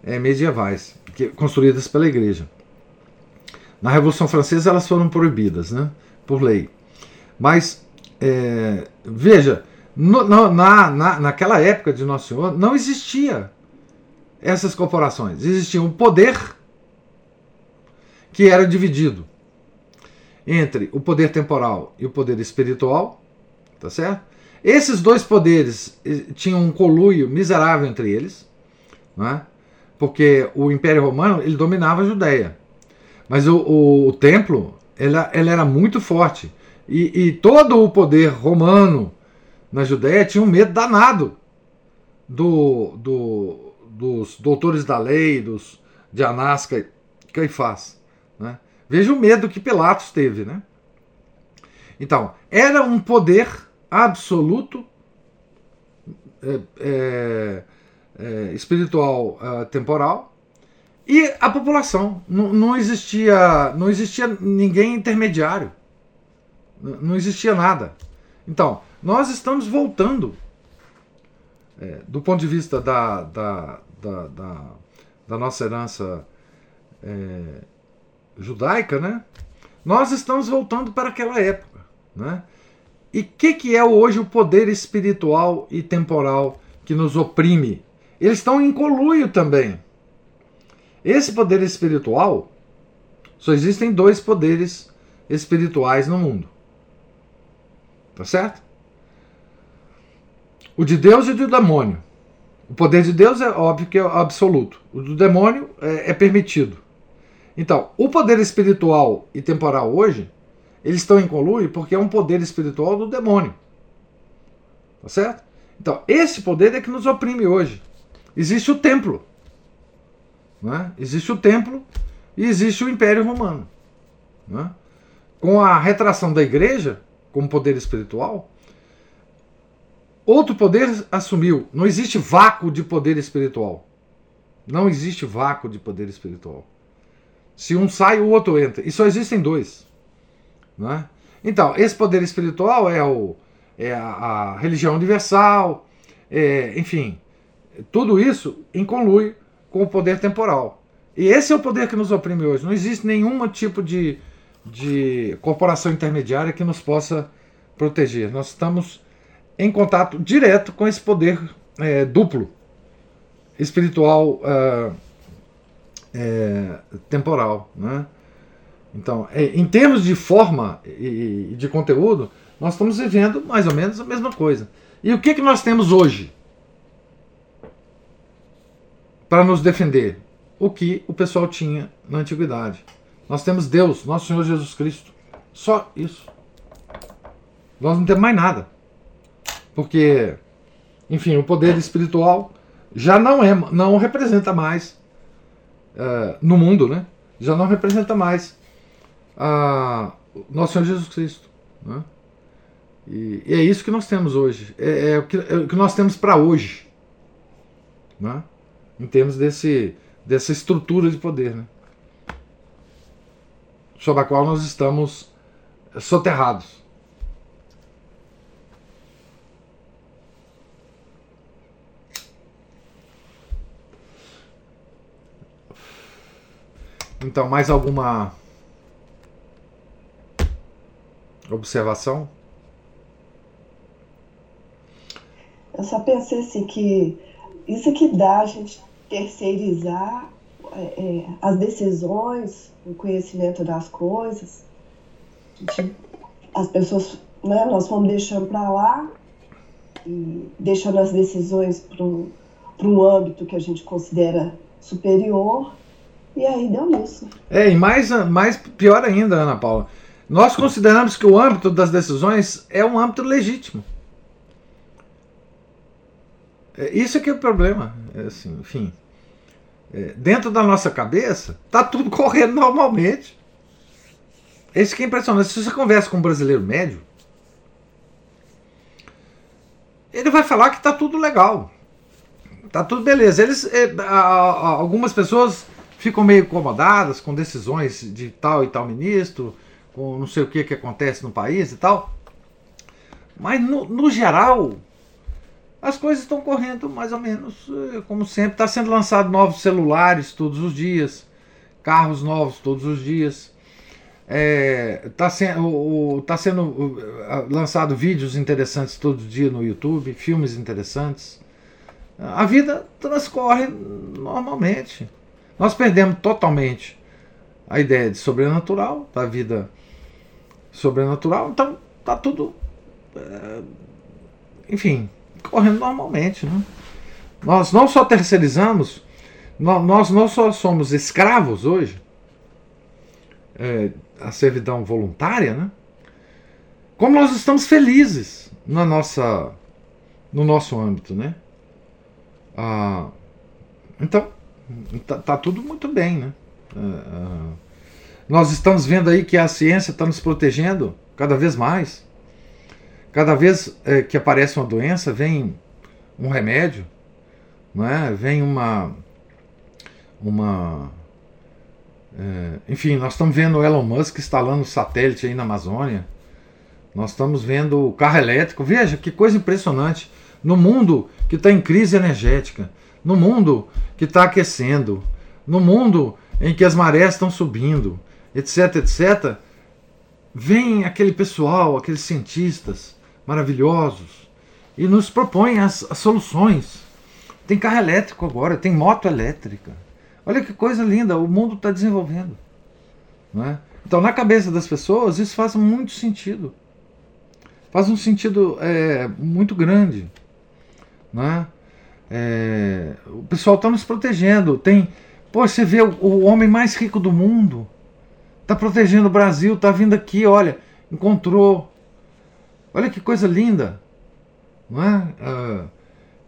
é, medievais, que, construídas pela igreja. Na Revolução Francesa elas foram proibidas né? por lei. Mas, é, veja, no, no, na, na, naquela época de Nosso Senhor, não existia essas corporações. Existia um poder que era dividido entre o poder temporal e o poder espiritual, Tá certo? Esses dois poderes eh, tinham um coluio miserável entre eles, né? porque o Império Romano ele dominava a Judéia. Mas o, o, o templo ele, ele, era muito forte. E, e, todo o poder romano na Judéia tinha um medo danado do, do, dos doutores da lei, dos, de Anás Caifás. Né? Veja o medo que Pilatos teve. Né? Então, era um poder absoluto, é, é, é, espiritual, é, temporal, e a população. Não, não, existia, não existia ninguém intermediário. Não existia nada. Então, nós estamos voltando, é, do ponto de vista da, da, da, da, da nossa herança é, judaica, né? nós estamos voltando para aquela época. Né? E o que, que é hoje o poder espiritual e temporal que nos oprime? Eles estão em coluio também. Esse poder espiritual, só existem dois poderes espirituais no mundo. Tá certo? O de Deus e o do demônio. O poder de Deus é óbvio que é absoluto. O do demônio é, é permitido. Então, o poder espiritual e temporal hoje eles estão em conluio porque é um poder espiritual do demônio. Tá certo? Então, esse poder é que nos oprime hoje. Existe o templo. Né? Existe o templo e existe o Império Romano. Né? Com a retração da igreja, como poder espiritual, outro poder assumiu. Não existe vácuo de poder espiritual. Não existe vácuo de poder espiritual. Se um sai, o outro entra. E só existem dois. Né? Então, esse poder espiritual é, o, é a, a religião universal, é, enfim, tudo isso incolui com o poder temporal. E esse é o poder que nos oprime hoje. Não existe nenhum tipo de, de corporação intermediária que nos possa proteger. Nós estamos em contato direto com esse poder é, duplo, espiritual, é, é, temporal. Né? Então, é, em termos de forma e de conteúdo, nós estamos vivendo mais ou menos a mesma coisa. E o que, que nós temos hoje para nos defender? O que o pessoal tinha na antiguidade. Nós temos Deus, nosso Senhor Jesus Cristo. Só isso. Nós não temos mais nada. Porque, enfim, o poder espiritual já não é, não representa mais uh, no mundo, né? Já não representa mais a nosso Senhor Jesus Cristo. Né? E, e, é isso que nós temos hoje. É, é, o, que, é o, que, nós temos para hoje. Né? Em termos desse, dessa estrutura de poder. Né? Sobre a qual nós estamos soterrados. Então, mais alguma observação? Eu só pensei assim que isso que dá a gente terceirizar é, é, as decisões, o conhecimento das coisas. As pessoas, né, nós vamos deixando para lá e deixando as decisões para um âmbito que a gente considera superior. E aí deu nisso. É, e mais, mais pior ainda, Ana Paula nós consideramos que o âmbito das decisões é um âmbito legítimo. É, isso é que é o problema. É assim, enfim, é, dentro da nossa cabeça, está tudo correndo normalmente. Esse que é impressionante. Se você conversa com um brasileiro médio, ele vai falar que está tudo legal. Está tudo beleza. Eles, é, algumas pessoas ficam meio incomodadas com decisões de tal e tal ministro com não sei o que que acontece no país e tal. Mas no, no geral, as coisas estão correndo mais ou menos eh, como sempre. Está sendo lançado novos celulares todos os dias, carros novos todos os dias. Está é, tá sendo, tá sendo lançado vídeos interessantes todo dia no YouTube, filmes interessantes. A vida transcorre normalmente. Nós perdemos totalmente a ideia de sobrenatural, da vida sobrenatural, então tá tudo é, enfim, correndo normalmente. Né? Nós não só terceirizamos, nós não só somos escravos hoje, é, a servidão voluntária, né? como nós estamos felizes na nossa, no nosso âmbito. Né? Ah, então, tá, tá, tudo muito bem. Né? Ah, nós estamos vendo aí que a ciência está nos protegendo cada vez mais. Cada vez é, que aparece uma doença, vem um remédio, não é? vem uma. uma é, enfim, nós estamos vendo o Elon Musk instalando satélite aí na Amazônia. Nós estamos vendo o carro elétrico. Veja que coisa impressionante. No mundo que está em crise energética, no mundo que está aquecendo, no mundo em que as marés estão subindo, etc, etc, vem aquele pessoal, aqueles cientistas maravilhosos e nos propõem as, as soluções. Tem carro elétrico agora, tem moto elétrica. Olha que coisa linda, o mundo está desenvolvendo. Não é? Então, na cabeça das pessoas, isso faz muito sentido. Faz um sentido é, muito grande. Não é? O pessoal está nos protegendo. Tem, pô, você vê o, o homem mais rico do mundo Está protegendo o Brasil, está vindo aqui, olha, encontrou. Olha que coisa linda. Não é? Ah,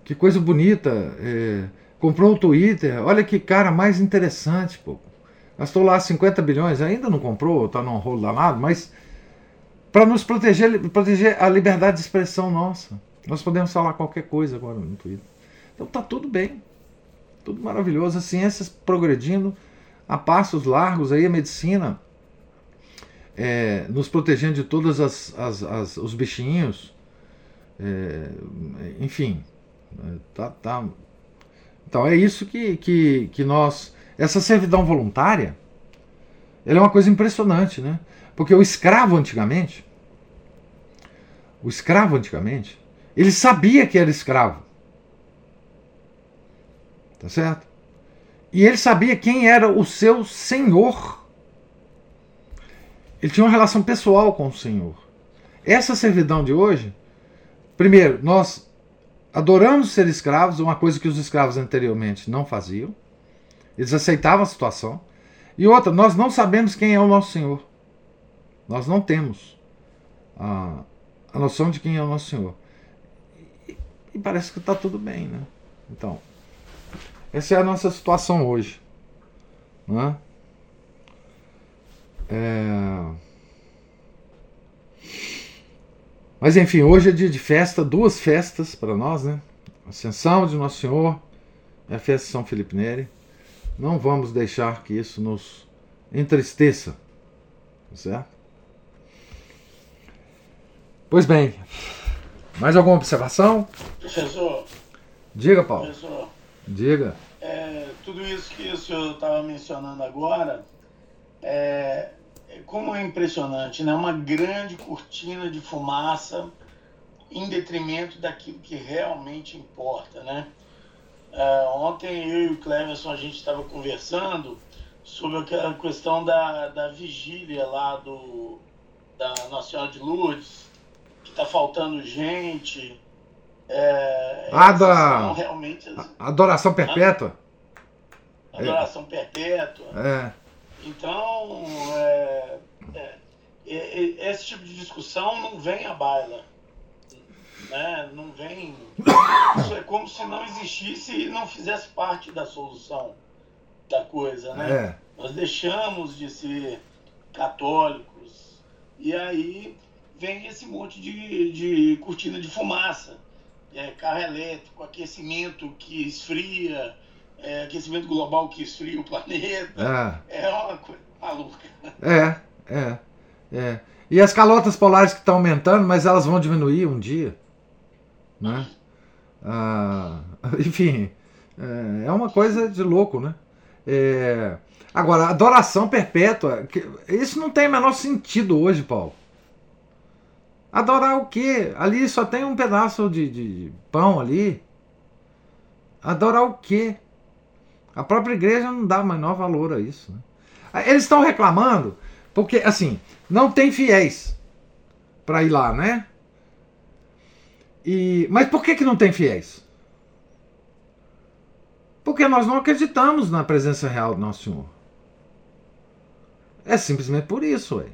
que coisa bonita. É, comprou o Twitter. Olha que cara mais interessante, pô. Gastou lá 50 bilhões, ainda não comprou, está num rolo danado, mas para nos proteger, proteger a liberdade de expressão nossa. Nós podemos falar qualquer coisa agora no Twitter. Então tá tudo bem. Tudo maravilhoso. As ciências progredindo a passos largos aí, a medicina é, nos protegendo de todos as, as, as, os bichinhos. É, enfim, tá, tá. Então é isso que, que, que nós. Essa servidão voluntária ela é uma coisa impressionante, né? Porque o escravo antigamente, o escravo antigamente, ele sabia que era escravo. Tá certo? E ele sabia quem era o seu senhor. Ele tinha uma relação pessoal com o Senhor. Essa servidão de hoje, primeiro, nós adoramos ser escravos, uma coisa que os escravos anteriormente não faziam. Eles aceitavam a situação. E outra, nós não sabemos quem é o nosso Senhor. Nós não temos a, a noção de quem é o nosso Senhor. E, e parece que está tudo bem, né? Então, essa é a nossa situação hoje. Não é? É... Mas enfim, hoje é dia de festa, duas festas para nós, né? Ascensão de Nosso Senhor e a festa de São Felipe Neri. Não vamos deixar que isso nos entristeça, tá certo? Pois bem, mais alguma observação? Professor. Diga, Paulo. Professor. Diga. É, tudo isso que o senhor estava mencionando agora é, como é impressionante, né? Uma grande cortina de fumaça em detrimento daquilo que realmente importa, né? É, ontem eu e o Cleverson a gente estava conversando sobre aquela questão da, da vigília lá do da Nossa Senhora de Lourdes, que está faltando gente. É, ah, da realmente, adoração perpétua. Adoração perpétua. É. Então, é, é, é, esse tipo de discussão não vem à baila. Né? Não vem. Isso é como se não existisse e não fizesse parte da solução da coisa. Né? É. Nós deixamos de ser católicos e aí vem esse monte de, de cortina de fumaça. É, carro elétrico, aquecimento que esfria, é, aquecimento global que esfria o planeta. É, é uma coisa maluca. É, é, é. E as calotas polares que estão aumentando, mas elas vão diminuir um dia. Né? Ah, enfim, é, é uma coisa de louco, né? É, agora, adoração perpétua, isso não tem o menor sentido hoje, Paulo. Adorar o quê? Ali só tem um pedaço de, de pão ali. Adorar o quê? A própria igreja não dá menor valor a isso. Né? Eles estão reclamando porque, assim, não tem fiéis para ir lá, né? E, mas por que, que não tem fiéis? Porque nós não acreditamos na presença real do Nosso Senhor. É simplesmente por isso, ué.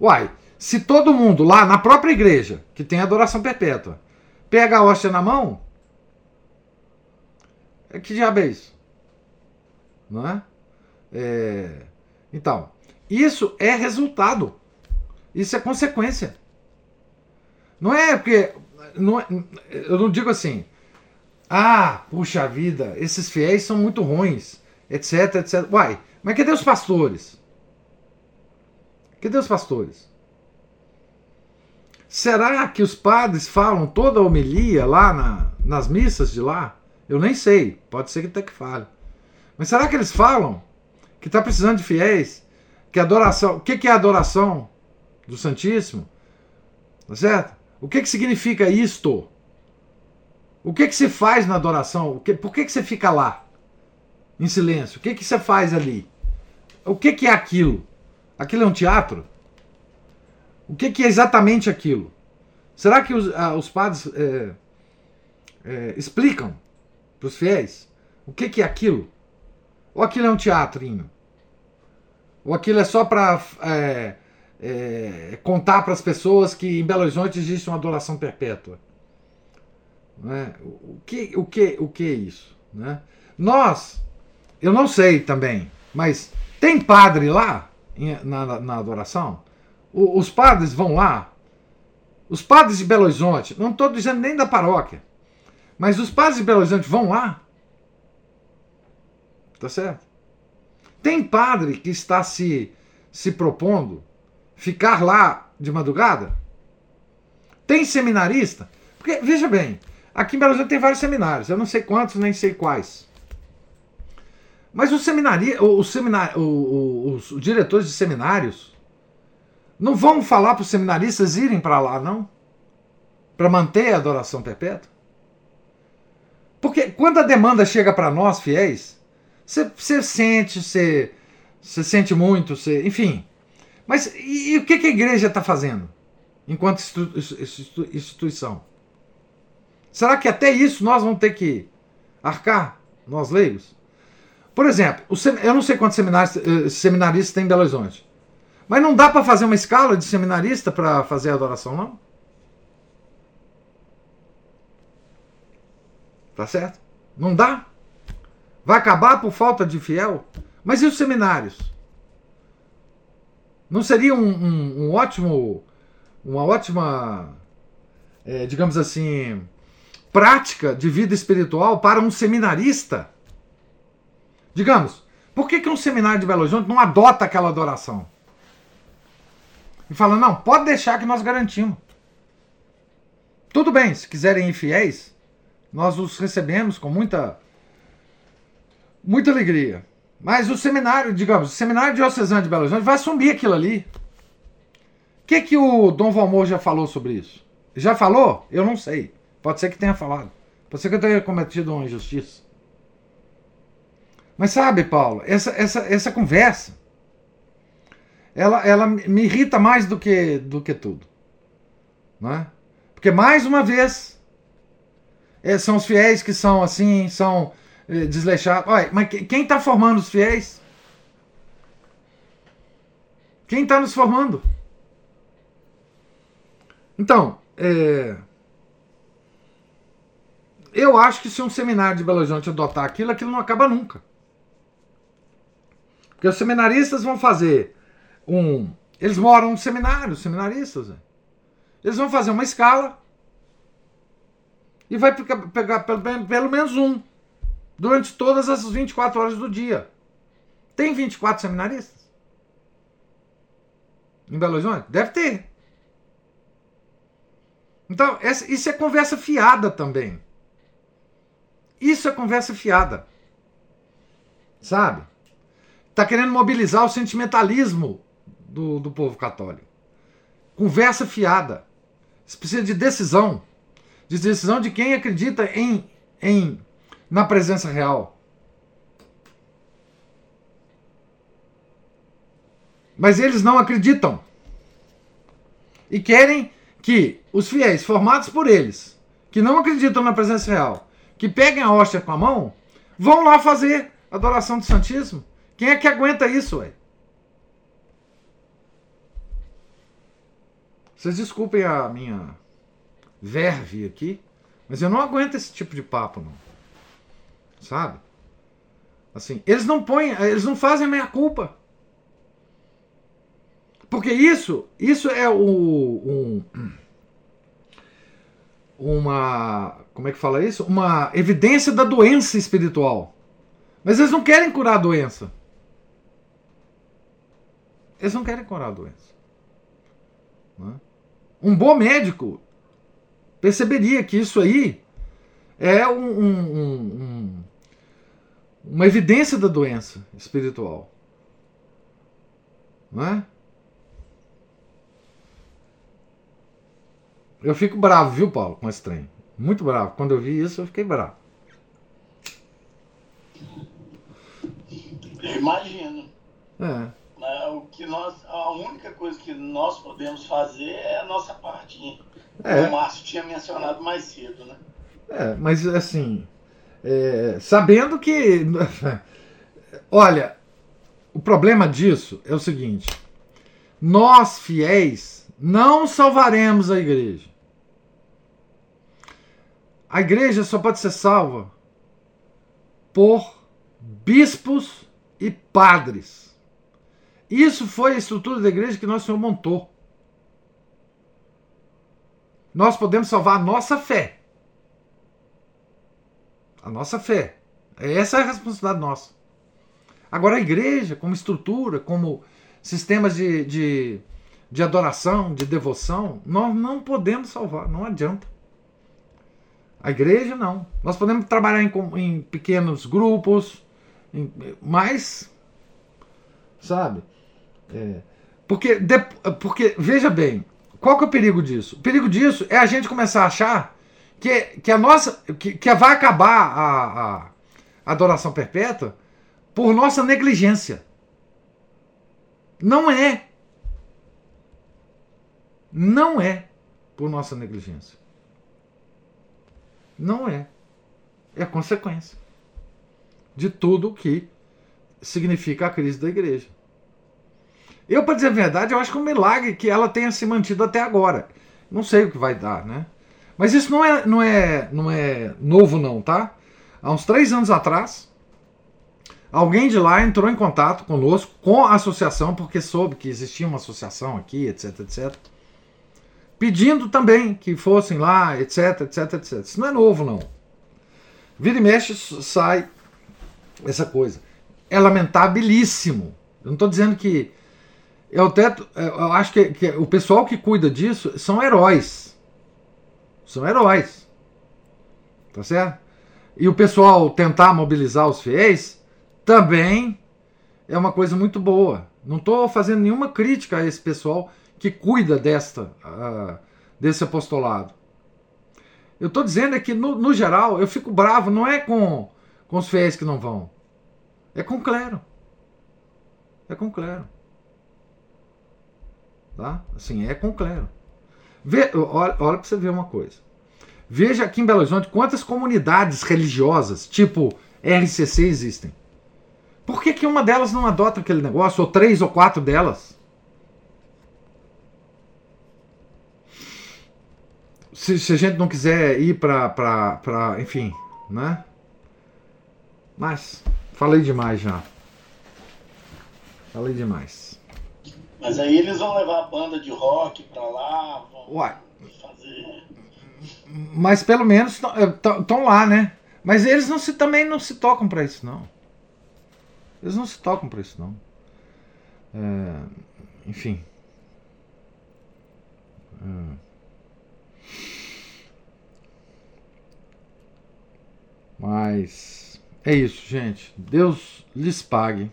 Uai, se todo mundo lá na própria igreja, que tem adoração perpétua, pega a hóstia na mão, é que diabo é isso? Não é? é? Então, isso é resultado. Isso é consequência. Não é porque. Não, é, eu não digo assim. Ah, puxa vida, esses fiéis são muito ruins, etc, etc. Uai, mas cadê os pastores? Cadê os pastores? Será que os padres falam toda a homilia lá na, nas missas de lá? Eu nem sei, pode ser que até que fale. Mas será que eles falam que está precisando de fiéis? Que adoração, o que, que é adoração do Santíssimo? Tá certo? O que, que significa isto? O que, que se faz na adoração? Que, por que, que você fica lá? Em silêncio? O que, que você faz ali? O que, que é aquilo? Aquilo é um teatro? O que, que é exatamente aquilo? Será que os, ah, os padres é, é, explicam para os fiéis o que, que é aquilo? Ou aquilo é um teatrinho? Ou aquilo é só para é, é, contar para as pessoas que em Belo Horizonte existe uma adoração perpétua? Né? O, que, o, que, o que é isso? Né? Nós, eu não sei também, mas tem padre lá? na, na adoração? O, os padres vão lá? Os padres de Belo Horizonte, não estou dizendo nem da paróquia, mas os padres de Belo Horizonte vão lá? Tá certo? Tem padre que está se, se propondo ficar lá de madrugada? Tem seminarista? Porque, veja bem, aqui em Belo Horizonte tem vários seminários, eu não sei quantos, nem sei quais. Mas os seminários, seminar, o, os diretores de seminários não vão falar para os seminaristas irem para lá, não? Para manter a adoração perpétua? Porque quando a demanda chega para nós, fiéis, você sente, você sente muito, cê, enfim. Mas e, e, o que, que a igreja está fazendo enquanto institu, instituição? Será que até isso nós vamos ter que arcar, nós leigos? Por exemplo, eu não sei quantos eh, seminaristas tem em Belo Horizonte. Mas não dá para fazer uma escala de seminarista para fazer a adoração, não? Tá certo? Não dá? Vai acabar por falta de fiel? Mas e os seminários? Não seria um, um, um ótimo, uma ótima, é, digamos assim, prática de vida espiritual para um seminarista? Digamos, por que, que um seminário de Belo Horizonte não adota aquela adoração? E fala, não, pode deixar que nós garantimos. Tudo bem, se quiserem ir fiéis, nós os recebemos com muita muita alegria. Mas o seminário, digamos, o seminário diocesano de Belo Horizonte vai assumir aquilo ali. O que, que o Dom Valmor já falou sobre isso? Já falou? Eu não sei. Pode ser que tenha falado. Pode ser que eu tenha cometido uma injustiça. Mas sabe, Paulo, essa, essa, essa conversa, ela, ela me irrita mais do que, do que tudo. Não é? Porque, mais uma vez, é, são os fiéis que são assim, são é, desleixados. Olha, mas quem está formando os fiéis? Quem está nos formando? Então, é, eu acho que se um seminário de Belo Horizonte adotar aquilo, aquilo não acaba nunca. Porque os seminaristas vão fazer um. Eles moram no seminário, seminaristas. Né? Eles vão fazer uma escala e vai pegar, pelo, menos um durante todas as 24 horas do dia. Tem 24 seminaristas? Em Belo Horizonte? Deve ter. Então, essa, isso é conversa fiada também. Isso é conversa fiada. Sabe? Está querendo mobilizar o sentimentalismo do, do povo católico. Conversa fiada. Você precisa de decisão. De decisão de quem acredita em, em na presença real. Mas eles não acreditam. E querem que os fiéis formados por eles, que não acreditam na presença real, que peguem a hóstia com a mão, vão lá fazer adoração do Santíssimo. Quem é que aguenta isso, ué? Vocês desculpem a minha verve aqui, mas eu não aguento esse tipo de papo, não. Sabe? Assim, eles não põem, eles não fazem a minha culpa. Porque isso, isso é o, um, uma, como é que fala isso? Uma evidência da doença espiritual. Mas eles não querem curar a doença. Eles não querem curar a doença. Não é? Um bom médico perceberia que isso aí é um, um, um, uma evidência da doença espiritual. Não é? Eu fico bravo, viu, Paulo, com esse trem. Muito bravo. Quando eu vi isso, eu fiquei bravo. Imagino. É. Né? O que nós, a única coisa que nós podemos fazer é a nossa parte. É. O Márcio tinha mencionado mais cedo, né? É, mas assim, é, sabendo que. Olha, o problema disso é o seguinte: nós fiéis não salvaremos a igreja. A igreja só pode ser salva por bispos e padres. Isso foi a estrutura da igreja que nosso Senhor montou. Nós podemos salvar a nossa fé. A nossa fé. Essa é a responsabilidade nossa. Agora, a igreja, como estrutura, como sistemas de, de, de adoração, de devoção, nós não podemos salvar, não adianta. A igreja, não. Nós podemos trabalhar em, em pequenos grupos, em, mas, sabe, é, porque, de, porque, veja bem, qual que é o perigo disso? O perigo disso é a gente começar a achar que, que a nossa. que, que vai acabar a, a, adoração perpétua por nossa negligência. Não é. Não é por nossa negligência. Não é. É consequência de tudo que significa a crise da igreja. Eu, para dizer a verdade, eu acho que é um milagre que ela tenha se mantido até agora. Não sei o que vai dar, né? Mas isso não é, não é, não é novo, não, tá? Há uns três anos atrás, alguém de lá entrou em contato conosco, com a associação, porque soube que existia uma associação aqui, etc, etc. Pedindo também que fossem lá, etc, etc, etc. Isso não é novo, não. Vira e mexe, sai essa coisa. É lamentabilíssimo. Eu não estou dizendo que eu até eu acho que, que, o pessoal que cuida disso são heróis. São heróis. Tá certo? E o pessoal tentar mobilizar os fiéis também é uma coisa muito boa. Não estou fazendo nenhuma crítica a esse pessoal que cuida desta, uh, desse apostolado. Eu estou dizendo é que, no, no, geral, eu fico bravo, não é com, com os fiéis que não vão. É com o clero. É com o clero. Tá? Assim, é com clero. Vê, olha olha para você ver uma coisa. Veja aqui em Belo Horizonte quantas comunidades religiosas, tipo RCC, existem. Por que, que uma delas não adota aquele negócio, ou três ou quatro delas? Se, se a gente não quiser ir para. Enfim, né? Mas, falei demais já. Falei demais. Mas aí eles vão levar a banda de rock pra lá, vão Uai. fazer. Mas pelo menos estão lá, né? Mas eles não se, também não se tocam para isso, não. Eles não se tocam para isso, não. É, enfim. É. Mas é isso, gente. Deus lhes pague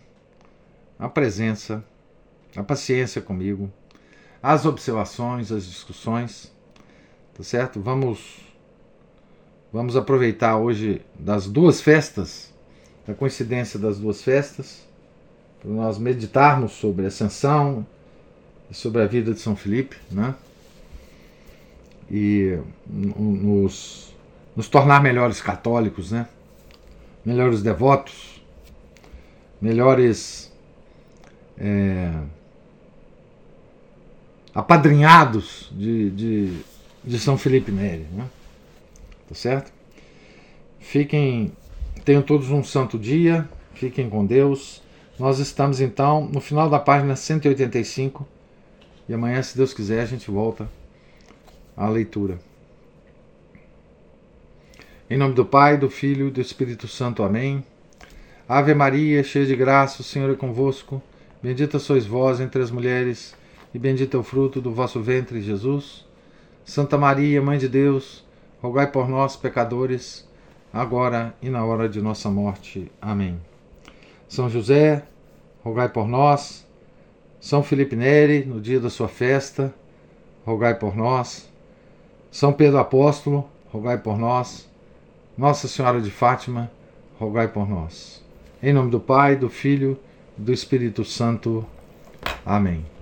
a presença a paciência comigo, as observações, as discussões, tá certo? Vamos vamos aproveitar hoje das duas festas, da coincidência das duas festas, para nós meditarmos sobre a ascensão e sobre a vida de São Felipe, né? e nos, nos tornar melhores católicos, né? melhores devotos, melhores é, apadrinhados de, de, de, São Felipe Neri. Né? Tá certo? Fiquem, tenham todos um santo dia, fiquem com Deus. Nós estamos então no final da página 185 e amanhã, se Deus quiser, a gente volta à leitura. Em nome do Pai, do Filho e do Espírito Santo. Amém. Ave Maria, cheia de graça, o Senhor é convosco. Bendita sois vós entre as mulheres, e bendito é o fruto do vosso ventre, Jesus. Santa Maria, Mãe de Deus, rogai por nós, pecadores, agora e na hora de nossa morte. Amém. São José, rogai por nós. São Felipe Neri, no dia da sua festa, rogai por nós. São Pedro Apóstolo, rogai por nós. Nossa Senhora de Fátima, rogai por nós. Em nome do Pai, do Filho e do Espírito Santo. Amém.